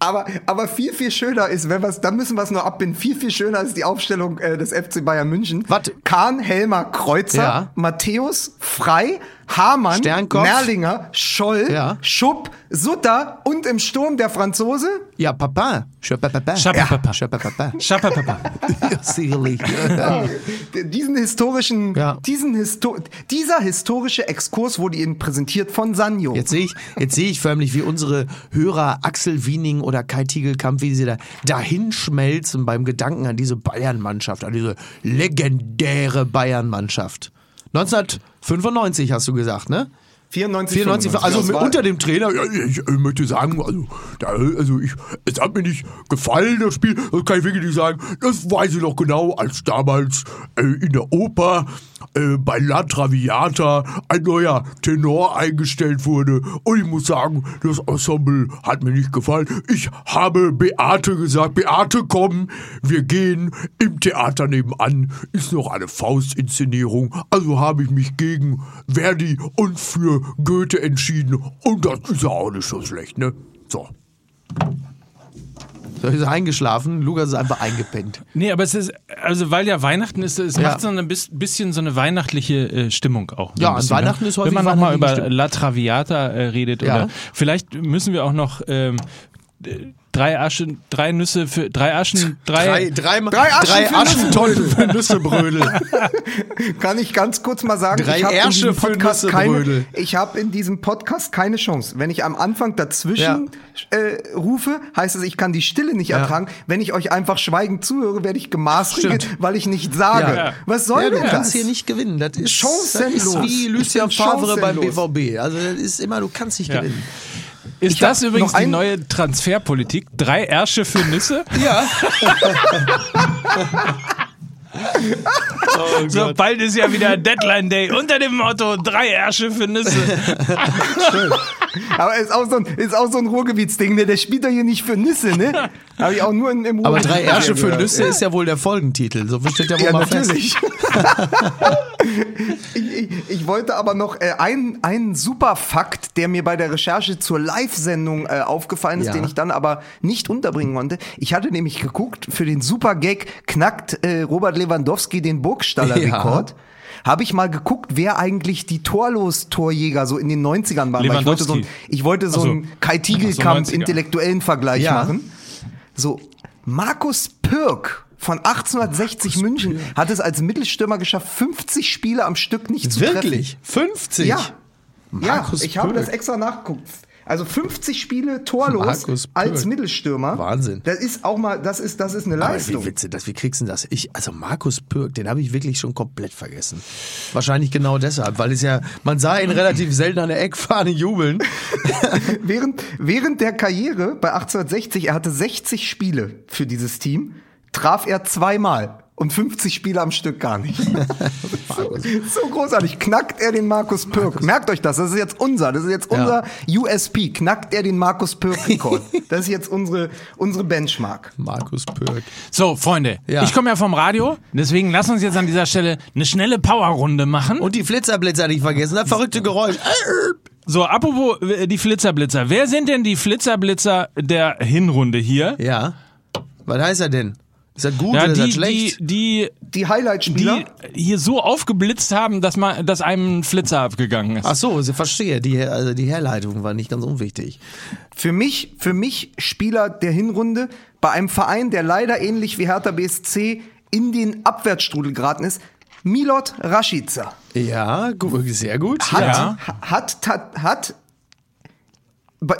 Aber, aber viel, viel schöner ist, wenn wir's, dann müssen wir es nur abbinden, viel, viel schöner ist die Aufstellung äh, des FC Bayern München. Warte. Kahn, Helmer, Kreuzer, Ja. Matthäus, Frei, Hamann, Sternkopf. Merlinger, Scholl, Ja. Schupp, Sutter und im Sturm der Franzose Ja, Papa. Chapapapa. Schapapapa. Ja, sicherlich. diesen historischen, Ja. diesen Histo dieser historische Exkurs wurde Ihnen präsentiert von Sanjo. Jetzt sehe ich, jetzt sehe ich förmlich, wie unsere Hörer Axel Wiening oder Kai Tiegelkamp, wie sie da dahin schmelzen beim Gedanken an diese Bayern-Mannschaft, an diese legendäre Bayern-Mannschaft. 1995 hast du gesagt, ne? 94, 94, 95. also mit, unter dem Trainer, ja, ich, äh, möchte sagen, also, da, also ich, es hat mir nicht gefallen, das Spiel, das kann ich wirklich nicht sagen, das weiß ich noch genau, als damals äh, in der Oper äh, bei La Traviata ein neuer Tenor eingestellt wurde. Und ich muss sagen, das Ensemble hat mir nicht gefallen. Ich habe Beate gesagt, Beate, komm, wir gehen, im Theater nebenan. Ist noch eine Faustinszenierung, also habe ich mich gegen Verdi und für Goethe entschieden und das ist ja auch nicht so schlecht, ne? So. So ist er eingeschlafen, Lukas ist einfach eingepennt. Nee, aber es ist, also weil ja Weihnachten ist, es Ja. macht so ein bis- bisschen so eine weihnachtliche äh, Stimmung auch. so Ja, an bisschen, Weihnachten ne? ist häufig Wenn man nochmal über Stimmung. La Traviata äh, redet Ja. oder vielleicht müssen wir auch noch ähm, äh, drei Aschen, drei Nüsse für, drei Aschen, drei, drei, Drei Aschen für Aschentonnen für Nüssebrödel. Kann ich ganz kurz mal sagen, Drei ich habe in, diesem für Podcast Nüssebrödel. keine- ich hab in diesem Podcast keine Chance. Wenn ich am Anfang dazwischen äh, rufe, heißt es, ich kann die Stille nicht Ja. ertragen. Wenn ich euch einfach schweigend zuhöre, werde ich gemaßregelt, weil ich nicht sage. Ja. Was soll ja, du denn kannst das? hier nicht gewinnen. Das ist, Chancenlos. das ist wie Ich Lucien Favre beim. BVB. Also das ist immer, du kannst nicht Ja. gewinnen. Ist das übrigens die neue Transferpolitik? Drei Ärsche für Nüsse? Ja. so, bald ist ja wieder Deadline Day unter dem Motto drei Ärsche für Nüsse. Aber ist auch so ein, ist auch so ein Ruhrgebietsding, ne? Der spielt doch hier nicht für Nüsse, ne? Habe ich auch nur in, im Aber drei Ärsche für gehört. Nüsse ist ja wohl der Folgentitel. So steht ja wohl Ja, mal natürlich. ich, ich, ich wollte aber noch äh, einen, einen super Fakt, der mir bei der Recherche zur Live-Sendung äh, aufgefallen ist, Ja. den ich dann aber nicht unterbringen konnte. Ich hatte nämlich geguckt, für den Super-Gag knackt äh, Robert Lewandowski den Burgstaller-Rekord. Habe ich mal geguckt, wer eigentlich die Torlos-Torjäger so in den 90ern waren. Ich wollte so, ein- ich wollte so Ach so. einen Kai Ach Tiegelkamp so, 90er. intellektuellen Vergleich Ja. machen. So, Markus Pirk von 1860 München hat es als Mittelstürmer geschafft, 50 Spiele am Stück nicht zu treffen. Wirklich? 50? Ja. Markus ja, ich habe Pirk. das extra nachgeguckt. Also 50 Spiele torlos als. Mittelstürmer. Wahnsinn. Das ist auch mal, das ist, das ist eine Aber Leistung. wie witzig, das, wie kriegst du das? Ich, also Markus Pirk, den habe ich wirklich schon komplett vergessen. Wahrscheinlich genau deshalb, weil es ja, man sah ihn relativ selten an der Eckfahne jubeln. Während, während der Karriere bei 1860, er hatte 60 Spiele für dieses Team, traf er zweimal und 50 Spiele am Stück gar nicht. so, so großartig. Knackt er den Markus Pirk. Merkt euch das, das ist jetzt unser, das ist jetzt unser USP. Knackt er den Markus Pirk-Rekord. das ist jetzt unsere, unsere Benchmark. Markus Pirk. So, Freunde, Ja. ich komme ja vom Radio, deswegen lass uns jetzt an dieser Stelle eine schnelle Powerrunde machen. Und die Flitzerblitzer nicht vergessen, das verrückte Geräusch. So, apropos äh, die Flitzerblitzer. Wer sind denn die Flitzerblitzer der Hinrunde hier? Ja. Was heißt er denn? Ist das gut Ja, oder ist die, das die, schlecht? die, Die Highlight-Spieler. die hier so aufgeblitzt haben, dass, man, dass einem ein Flitzer abgegangen ist. Ach so, ich verstehe. Die, also die Herleitung war nicht ganz unwichtig. Für mich, für mich Spieler der Hinrunde bei einem Verein, der leider ähnlich wie Hertha BSC in den Abwärtsstrudel geraten ist, Milot Rashica. Ja, gu- sehr gut. Hat, Ja. ha- hat, hat, hat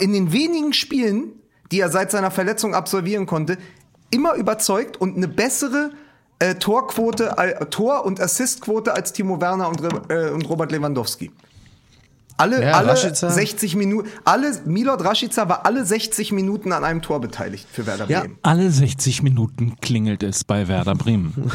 in den wenigen Spielen, die er seit seiner Verletzung absolvieren konnte, immer überzeugt und eine bessere äh, Torquote, äh, Tor- und Assistquote als Timo Werner und, äh, und Robert Lewandowski. Alle, Ja, alle Rashica. 60 Minuten, alle, Milot Rashica war alle 60 Minuten an einem Tor beteiligt für Werder Ja. Bremen. Alle 60 Minuten klingelt es bei Werder Bremen.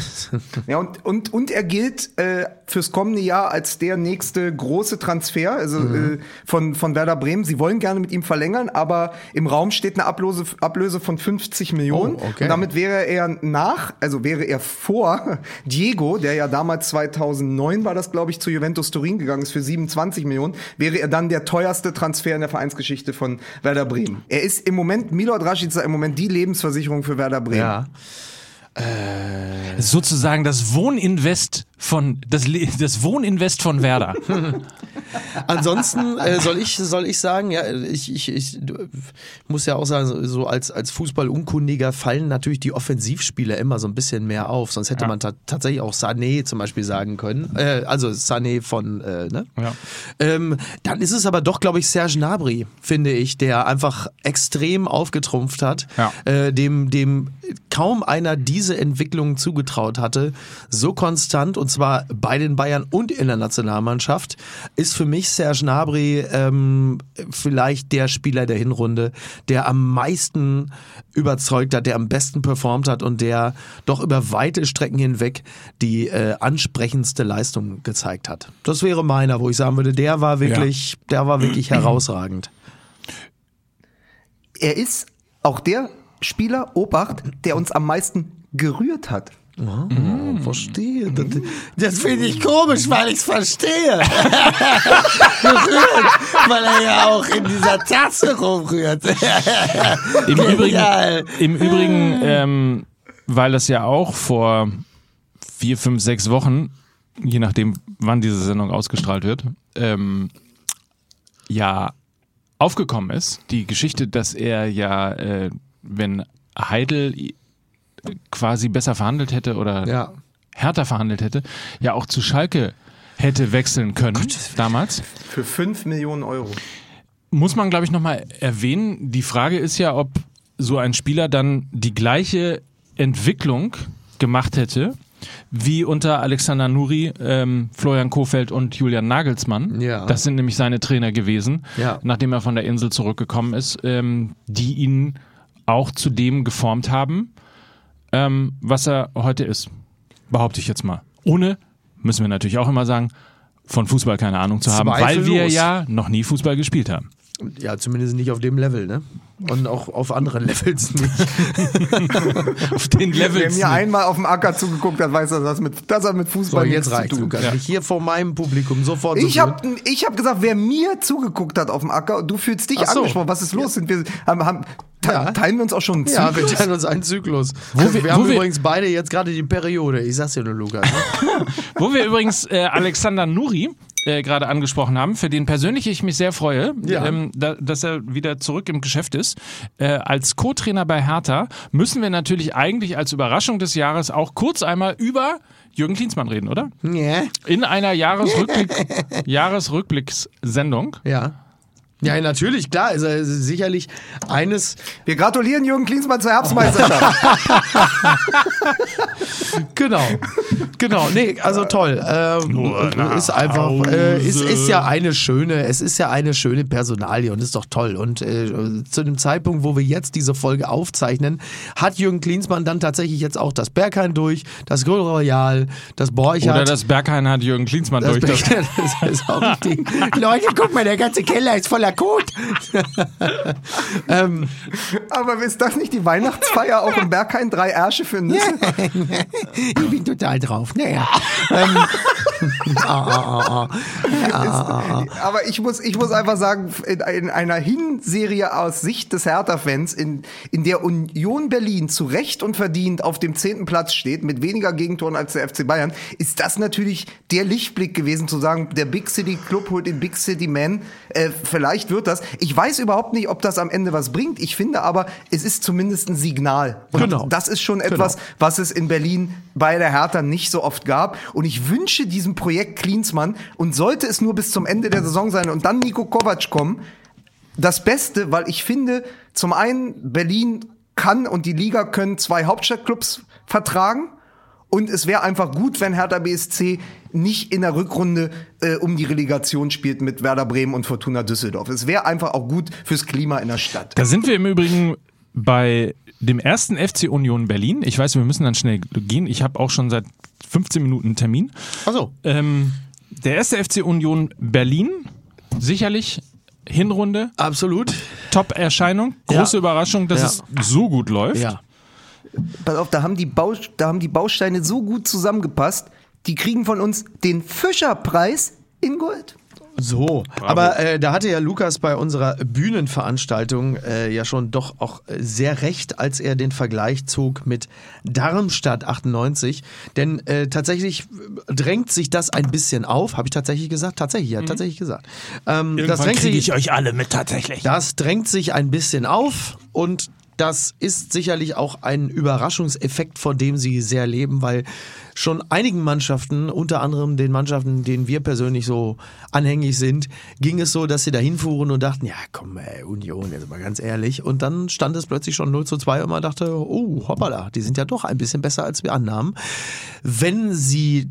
Ja, und, und, und er gilt äh, fürs kommende Jahr als der nächste große Transfer also, Mhm. äh, von, von Werder Bremen. Sie wollen gerne mit ihm verlängern, aber im Raum steht eine Ablöse, Ablöse von 50 Millionen. Oh, okay. Und damit wäre er nach, also wäre er vor Diego, der ja damals 2009 war das, glaube ich, zu Juventus Turin gegangen ist für 27 Millionen, wäre er dann der teuerste Transfer in der Vereinsgeschichte von Werder Bremen. Er ist im Moment, Milot Rashica, im Moment die Lebensversicherung für Werder Bremen. Ja. Sozusagen das Wohninvest von das, Le- das Wohninvest von Werder. Ansonsten äh, soll ich soll ich sagen, ja, ich, ich, ich muss ja auch sagen, so- als als Fußballunkundiger fallen natürlich die Offensivspieler immer so ein bisschen mehr auf. Sonst hätte man ta tatsächlich auch Sané zum Beispiel sagen können. Äh, also Sané von äh, ne? Ja. Ähm, dann ist es aber doch, glaube ich, Serge Gnabry, finde ich, der einfach extrem aufgetrumpft hat, Ja. äh, dem, dem kaum einer diese Entwicklung zugetraut hatte. So konstant, und zwar bei den Bayern und in der Nationalmannschaft, ist für mich Serge Gnabry ähm, vielleicht der Spieler der Hinrunde, der am meisten überzeugt hat, der am besten performt hat und der doch über weite Strecken hinweg die äh, ansprechendste Leistung gezeigt hat. Das wäre meiner, wo ich sagen würde, der war wirklich, der war wirklich herausragend. er ist auch der Spieler, Obacht, der uns am meisten gerührt hat. Oh, verstehe. Das, das finde ich komisch, weil ich es verstehe. Berührt, weil er ja auch in dieser Tasse rumrührt. Im Übrigen, im Übrigen ähm, weil das ja auch vor vier, fünf, sechs Wochen, je nachdem, wann diese Sendung ausgestrahlt wird, ähm, ja aufgekommen ist. Die Geschichte, dass er ja, äh, wenn Heidel quasi besser verhandelt hätte oder Ja. härter verhandelt hätte, ja auch zu Schalke hätte wechseln können damals. Für 5 Millionen Euro. Muss man, glaube ich, nochmal erwähnen. Die Frage ist ja, ob so ein Spieler dann die gleiche Entwicklung gemacht hätte, wie unter Alexander Nuri, ähm, Florian Kofeld und Julian Nagelsmann. Ja. Das sind nämlich seine Trainer gewesen, Ja. nachdem er von der Insel zurückgekommen ist, ähm, die ihn auch zu dem geformt haben, ähm, was er heute ist. Behaupte ich jetzt mal. Ohne, müssen wir natürlich auch immer sagen, von Fußball keine Ahnung zu haben, weil wir Zweifellos. ja noch nie Fußball gespielt haben. Ja, zumindest nicht auf dem Level, ne? Und auch auf anderen Levels nicht. Auf den Wer Levels. mir nicht. einmal auf dem Acker zugeguckt hat, weiß, dass das mit, das hat mit So, Fußball jetzt nichts zu reicht tun. Lukas. Mich hier vor meinem Publikum sofort Ich so habe ich hab gesagt, wer mir zugeguckt hat auf dem Acker, und du fühlst dich Ach so. angesprochen. Was ist los? Sind wir, haben, haben, te- Ja. Teilen wir uns auch schon einen Ja, wir Zyklus? teilen uns einen Zyklus. wir- wir wo haben wir- übrigens beide jetzt gerade die Periode. Ich sag's dir nur, Lukas. Ne? Wo wir übrigens äh, Alexander Nuri äh, gerade angesprochen haben, für den persönlich ich mich sehr freue, Ja. ähm, da, dass er wieder zurück im Geschäft ist. Äh, als Co-Trainer bei Hertha müssen wir natürlich eigentlich als Überraschung des Jahres auch kurz einmal über Jürgen Klinsmann reden, oder? Ja. In einer Jahresrückblick, Jahresrückblickssendung. Ja. Ja, natürlich, klar. Ist er sicherlich eines, Wir gratulieren Jürgen Klinsmann zur Herbstmeisterschaft. genau, genau, nee, also toll. Ähm, ist einfach, äh, ist, ist ja eine schöne, es ist ja eine schöne Personalie und ist doch toll. Und äh, zu dem Zeitpunkt, wo wir jetzt diese Folge aufzeichnen, hat Jürgen Klinsmann dann tatsächlich jetzt auch das Berghain durch, das Gol Royal, das Borchardt. Oder das Berghain hat Jürgen Klinsmann Das, durch. Das, das ist auch richtig. Leute, guck mal, der ganze Keller ist voller Kot. ähm, Aber ist das nicht die Weihnachtsfeier auch im Berghain? Drei Ärsche für Nüsse? ich bin total drauf. Naja. ähm, ah, ah, ah, ah. Aber ich muss, ich muss einfach sagen, in, in einer Hinserie aus Sicht des Hertha-Fans, in, in der Union Berlin zu Recht und verdient auf dem zehnten Platz steht, mit weniger Gegentoren als der FC Bayern, ist das natürlich der Lichtblick gewesen, zu sagen, der Big City Club holt den Big City Man. Äh, vielleicht wird das. Ich weiß überhaupt nicht, ob das am Ende was bringt. Ich finde aber, es ist zumindest ein Signal. Und Genau. das ist schon etwas, was es in Berlin bei der Hertha nicht so oft gab. Und ich wünsche diesem Projekt Klinsmann, und sollte es nur bis zum Ende der Saison sein und dann Nico Kovac kommen, das Beste, weil ich finde, zum einen, Berlin kann und die Liga können zwei Hauptstadtclubs vertragen. Und es wäre einfach gut, wenn Hertha BSC nicht in der Rückrunde äh, um die Relegation spielt mit Werder Bremen und Fortuna Düsseldorf. Es wäre einfach auch gut fürs Klima in der Stadt. da sind wir im Übrigen bei dem ersten FC Union Berlin. Ich weiß, wir müssen dann schnell gehen. Ich habe auch schon seit 15 Minuten Termin. Achso. Ähm, der erste FC Union Berlin, sicherlich Hinrunde, Absolut. Top-Erscheinung. Große Ja. Überraschung, dass Ja. es so gut läuft. Ja. Pass auf, da haben, die Bau, da haben die Bausteine so gut zusammengepasst, die kriegen von uns den Fischerpreis in Gold. So, aber äh, da hatte ja Lukas bei unserer Bühnenveranstaltung äh, ja schon doch auch sehr recht, als er den Vergleich zog mit Darmstadt 98. Denn äh, tatsächlich drängt sich das ein bisschen auf. Habe ich tatsächlich gesagt? Tatsächlich, ja, tatsächlich gesagt. Ähm, das Irgendwann drängt kriege ich euch alle mit tatsächlich. das drängt sich ein bisschen auf und das ist sicherlich auch ein Überraschungseffekt, vor dem sie sehr leben, weil schon einigen Mannschaften, unter anderem den Mannschaften, denen wir persönlich so anhängig sind, ging es so, dass sie da hinfuhren und dachten, ja komm, ey, Union, jetzt mal ganz ehrlich. Und dann stand es plötzlich schon 0 zu 2 und man dachte, oh, hoppala, die sind ja doch ein bisschen besser, als wir annahmen. Wenn sie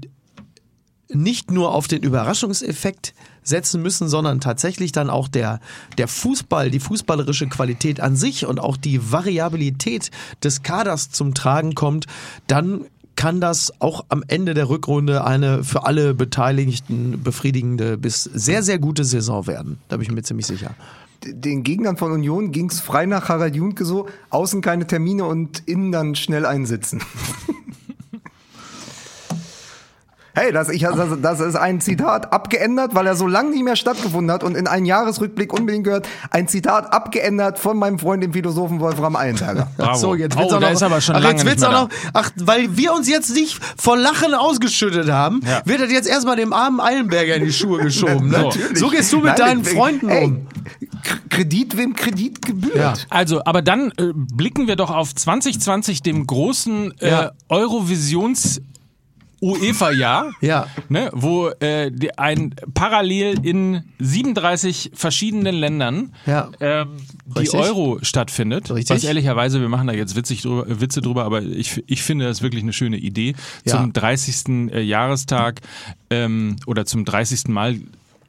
nicht nur auf den Überraschungseffekt setzen müssen, sondern tatsächlich dann auch der, der Fußball, die fußballerische Qualität an sich und auch die Variabilität des Kaders zum Tragen kommt, dann kann das auch am Ende der Rückrunde eine für alle Beteiligten befriedigende bis sehr, sehr gute Saison werden. Da bin ich mir ziemlich sicher. Den Gegnern von Union ging es frei nach Harald Junke so, außen keine Termine und innen dann schnell einsitzen. Hey, das, ich, das, das ist ein Zitat abgeändert, weil er so lange nicht mehr stattgefunden hat und in einen Jahresrückblick unbedingt gehört. Ein Zitat abgeändert von meinem Freund, dem Philosophen Wolfram Eilenberger. Bravo. So, jetzt oh, wird's auch der noch, ist aber schon ach, jetzt wird's auch noch, ach, weil wir uns jetzt nicht vor Lachen ausgeschüttet haben, Ja. wird das jetzt erstmal dem armen Eilenberger in die Schuhe geschoben. Ne? So gehst du mit Nein, deinen ich- Freunden ey, um. Kredit wem Kredit gebührt. Ja. Also, aber dann äh, blicken wir doch auf 2020, dem großen äh, Ja. Eurovisions UEFA-Jahr, Ja. ne, wo äh, die, ein parallel in 37 verschiedenen Ländern Ja. ähm, die. Euro stattfindet. Richtig. Was ehrlicherweise, wir machen da jetzt witzig drüber, äh, Witze drüber, aber ich, ich finde das wirklich eine schöne Idee. Ja. Zum 30. äh, Jahrestag ähm, oder zum 30. Mal.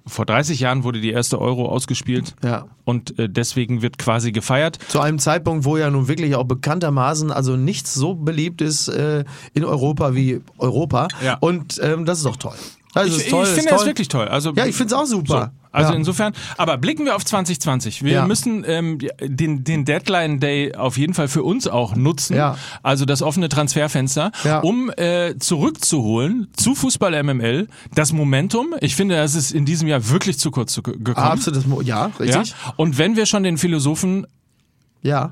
Vor 30 Jahren wurde die erste Euro ausgespielt Ja. und äh, deswegen wird quasi gefeiert. Zu einem Zeitpunkt, wo ja nun wirklich auch bekanntermaßen also nichts so beliebt ist äh, in Europa wie Europa. Ja. Und ähm, das ist doch toll. Das ich ist toll, ich ist finde toll. das wirklich toll. Also, Ja, ich find's auch super. So, also Ja. insofern, aber blicken wir auf 2020. Wir Ja. müssen ähm, den, den Deadline Day auf jeden Fall für uns auch nutzen. Ja. Also das offene Transferfenster, Ja. um äh, zurückzuholen zu Fußball MML das Momentum. Ich finde, das ist in diesem Jahr wirklich zu kurz zu, gekommen. Absolut, ja, Ja? richtig. Und wenn wir schon den Philosophen Ja.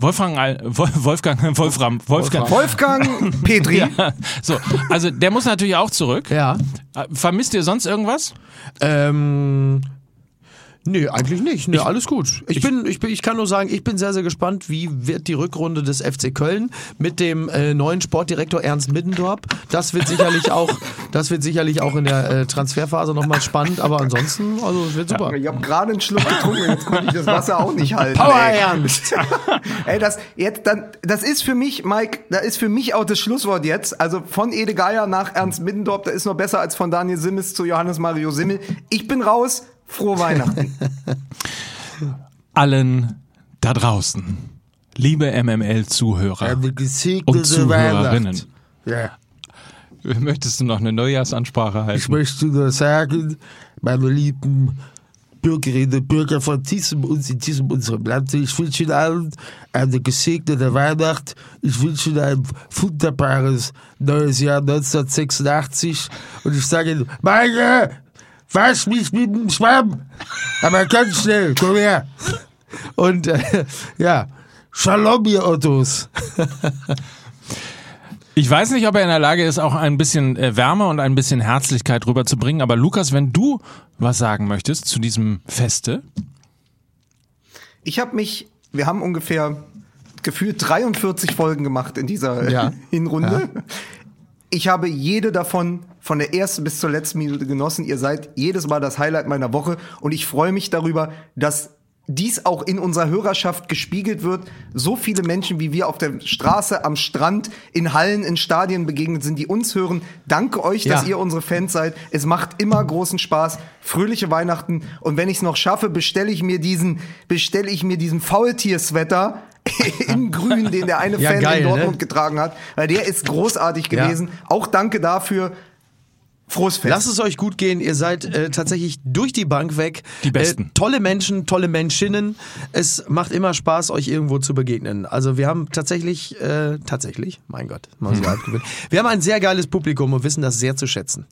Wolfgang, Wolfgang, Wolfram, Wolfgang, Wolfgang Petri. Ja, so, also der muss natürlich auch zurück. Ja. Äh, Vermisst ihr sonst irgendwas? Ähm, nee, eigentlich nicht. Nee, alles gut. Ich, bin, ich bin, ich kann nur sagen, ich bin sehr, sehr gespannt, wie wird die Rückrunde des FC Köln mit dem äh, neuen Sportdirektor Ernst Middendorp. Das wird sicherlich auch, das wird sicherlich auch in der äh, Transferphase nochmal spannend, aber ansonsten, also es wird super. Ich habe gerade einen Schluck getrunken, jetzt konnte ich das Wasser auch nicht halten. Power ey. Ernst! Ey, das, jetzt, dann, das ist für mich, Mike, da ist für mich auch das Schlusswort jetzt. Also von Ede Geier nach Ernst Middendorf, da ist noch besser als von Daniel Simmes zu Johannes Mario Simmel. Ich bin raus. Frohe Weihnachten. Allen da draußen, liebe MML-Zuhörer und gesegnete Zuhörerinnen, Ja. möchtest du noch eine Neujahrsansprache Ich halten? möchte nur sagen, meine lieben Bürgerinnen und Bürger von diesem und in diesem unserem Land, ich wünsche Ihnen allen eine gesegnete Weihnacht. Ich wünsche Ihnen ein wunderbares neues Jahr 1986. Und ich sage Ihnen, Meine, wasch mich mit dem Schwamm. Aber ganz schnell, komm her. Und äh, ja, Shalom, ihr Ottos. Ich weiß nicht, ob er in der Lage ist, auch ein bisschen äh, Wärme und ein bisschen Herzlichkeit rüberzubringen, aber Lukas, wenn du was sagen möchtest zu diesem Feste, Ich habe mich, wir haben ungefähr gefühlt 43 Folgen gemacht in dieser Ja. Hinrunde. Ich habe jede davon von der ersten bis zur letzten Minute genossen. Ihr seid jedes Mal das Highlight meiner Woche und ich freue mich darüber, dass dies auch in unserer Hörerschaft gespiegelt wird. So viele Menschen, wie wir auf der Straße, am Strand, in Hallen, in Stadien begegnet sind, die uns hören. Danke euch, dass Ja. ihr unsere Fans seid. Es macht immer großen Spaß. Fröhliche Weihnachten. Und wenn ich es noch schaffe, bestelle ich mir diesen, bestelle ich mir diesen Faultier-Sweater in grün, den der eine Ja, Fan geil, in Dortmund ne? getragen hat. Weil der ist großartig Ja. gewesen. Auch danke dafür. Frohes Fest. Lasst es euch gut gehen. Ihr seid äh, tatsächlich durch die Bank weg. Die Besten. Äh, tolle Menschen, tolle Menschinnen. Es macht immer Spaß, euch irgendwo zu begegnen. Also wir haben tatsächlich, äh, tatsächlich, mein Gott, mal so. Wir haben ein sehr geiles Publikum und wissen das sehr zu schätzen.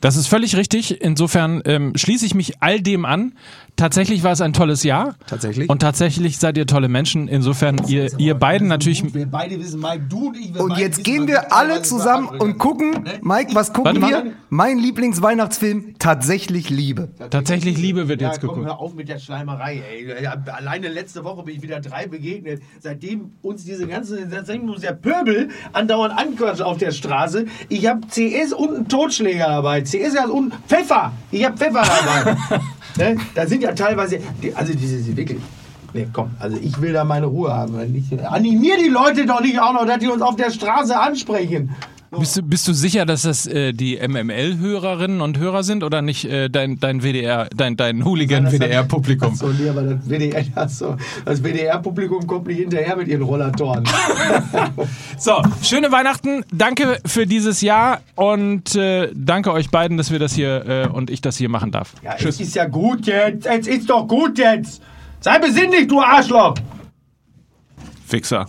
Das ist völlig richtig. Insofern ähm, schließe ich mich all dem an. Tatsächlich war es ein tolles Jahr. Tatsächlich. Und tatsächlich seid ihr tolle Menschen. Insofern ihr, ihr beiden natürlich. Wir beide wissen, Mike, du und ich. wir und jetzt wissen, gehen wir alle zusammen und gucken, Mike, was gucken Warte wir? Mein Lieblingsweihnachtsfilm, tatsächlich Liebe. Tatsächlich Liebe wird Ja, jetzt komm, geguckt. hör auf mit der Schleimerei, ey. Alleine letzte Woche bin ich wieder drei begegnet. Seitdem uns diese ganze, seitdem uns der Pöbel andauernd anquatscht auf der Straße. Ich habe CS und einen Totschläger dabei. CS und Pfeffer. Ich habe Pfeffer dabei. ne? Da sind ja teilweise, die, also diese, die wirklich. Nee, komm, also ich will da meine Ruhe haben. Ich, animier die Leute doch nicht auch noch, dass die uns auf der Straße ansprechen. Bist du, bist du sicher, dass das äh, die MML-Hörerinnen und Hörer sind oder nicht äh, dein, dein WDR, dein, dein Hooligan-WDR-Publikum? So, nee, aber das WDR, das, WDR-Publikum kommt nicht hinterher mit ihren Rollatoren. So, schöne Weihnachten. Danke für dieses Jahr und äh, danke euch beiden, dass wir das hier äh, und ich das hier machen darf. Ja, Tschüss. es ist ja gut jetzt. Es ist doch gut jetzt. Sei besinnlich, du Arschloch. Fixer.